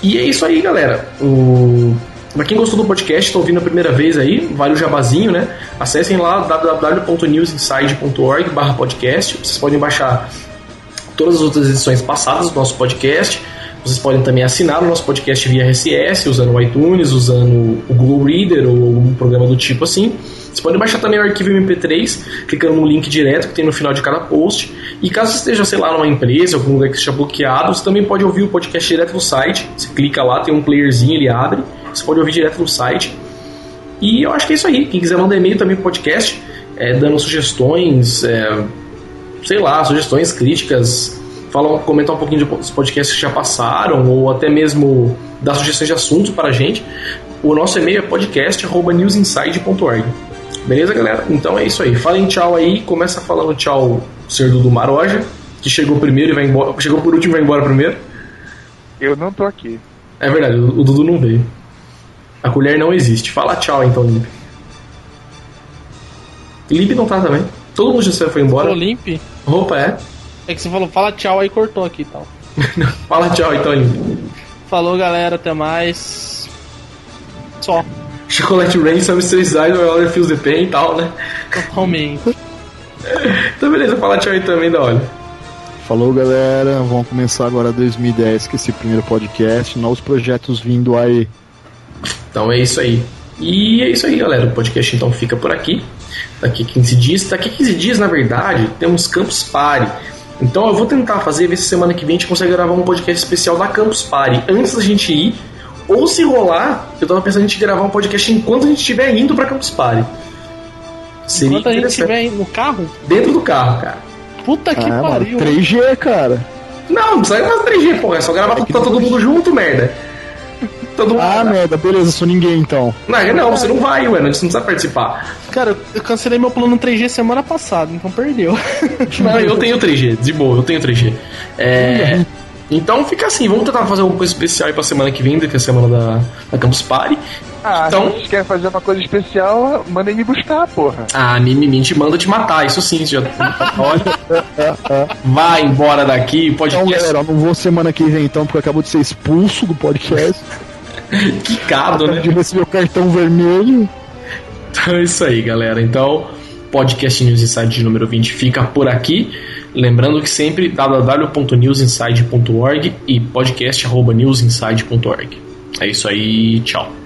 A: E é isso aí, galera. O... Pra quem gostou do podcast, tá ouvindo a primeira vez aí, vale o jabazinho, né? Acessem lá www.newsinside.org barra podcast. Vocês podem baixar todas as outras edições passadas do nosso podcast. Vocês podem também assinar o nosso podcast via RSS, usando o iTunes, usando o Google Reader ou algum programa do tipo assim. Vocês podem baixar também o arquivo MP3, clicando no link direto que tem no final de cada post. E caso esteja, sei lá, numa empresa, algum lugar que esteja bloqueado, você também pode ouvir o podcast direto no site. Você clica lá, tem um playerzinho, ele abre. Você pode ouvir direto no site. E eu acho que é isso aí. Quem quiser mandar e-mail também pro podcast, é, dando sugestões, é, sei lá, sugestões, críticas, falar, comentar um pouquinho dos podcasts que já passaram, ou até mesmo dar sugestões de assuntos para a gente. O nosso e-mail é podcast.newsinside.org. Beleza, galera? Então é isso aí. Falem tchau aí. Começa falando tchau, Sr. Dudu Maroja, que chegou primeiro e vai embora. Chegou por último e vai embora primeiro.
D: Eu não tô aqui.
A: É verdade, o o Dudu não veio. A colher não existe. Fala tchau então, Limp. Limp não tá também. Todo mundo já foi embora.
B: Falou limpe?
A: Roupa é.
B: É que você falou, fala tchau, aí cortou aqui e tal.
A: Fala tchau então.
B: Falou, galera, até mais. Só,
A: Chocolate Rain, Some Street My Other Feels the Pain e tal, né?
B: totalmente.
A: Então beleza, fala tchau aí também da hora.
C: Falou, galera. Vamos começar agora 2010 com esse primeiro podcast. Novos projetos vindo aí.
A: Então é isso aí. E é isso aí, galera. O podcast então fica por aqui. Daqui 15 dias. Daqui 15 dias, na verdade, temos Campus Party. Então eu vou tentar fazer, ver se semana que vem a gente consegue gravar um podcast especial da Campus Party antes da gente ir. Ou se rolar, eu tava pensando em a gente gravar um podcast enquanto a gente estiver indo pra Campus Party. Seria
B: Enquanto a gente estiver no carro,
A: Dentro do carro, cara.
B: puta que
C: ah, mano,
B: pariu.
C: 3G, cara.
A: Não, não precisa mais 3G, porra. É só gravar tá todo mundo junto, merda. Todo mundo.
C: Ah, merda, beleza, sou ninguém então.
A: Não, não, você não vai, ué, você não precisa participar.
B: Cara, eu cancelei meu plano 3G semana passada, então perdeu.
A: Não, eu tenho 3G, de boa, eu tenho 3G. É, então fica assim, vamos tentar fazer alguma coisa especial aí pra semana que vem, que é a semana da, da Campus Party.
D: Ah,
A: Então-
D: se vocês querem fazer uma coisa especial, mandem me buscar, porra.
A: A Mimimi te manda te matar, isso sim, você já. Olha. Vai embora daqui,
C: Então,
A: podcast
C: galera, eu não vou semana que vem então, porque eu acabo de ser expulso do podcast.
A: quicado, né?
C: de receber o cartão vermelho.
A: Então é isso aí, galera. Então, podcast News Inside de número 20 fica por aqui. Lembrando que sempre www.newsinside.org e podcast.newsinside.org. É isso aí, tchau.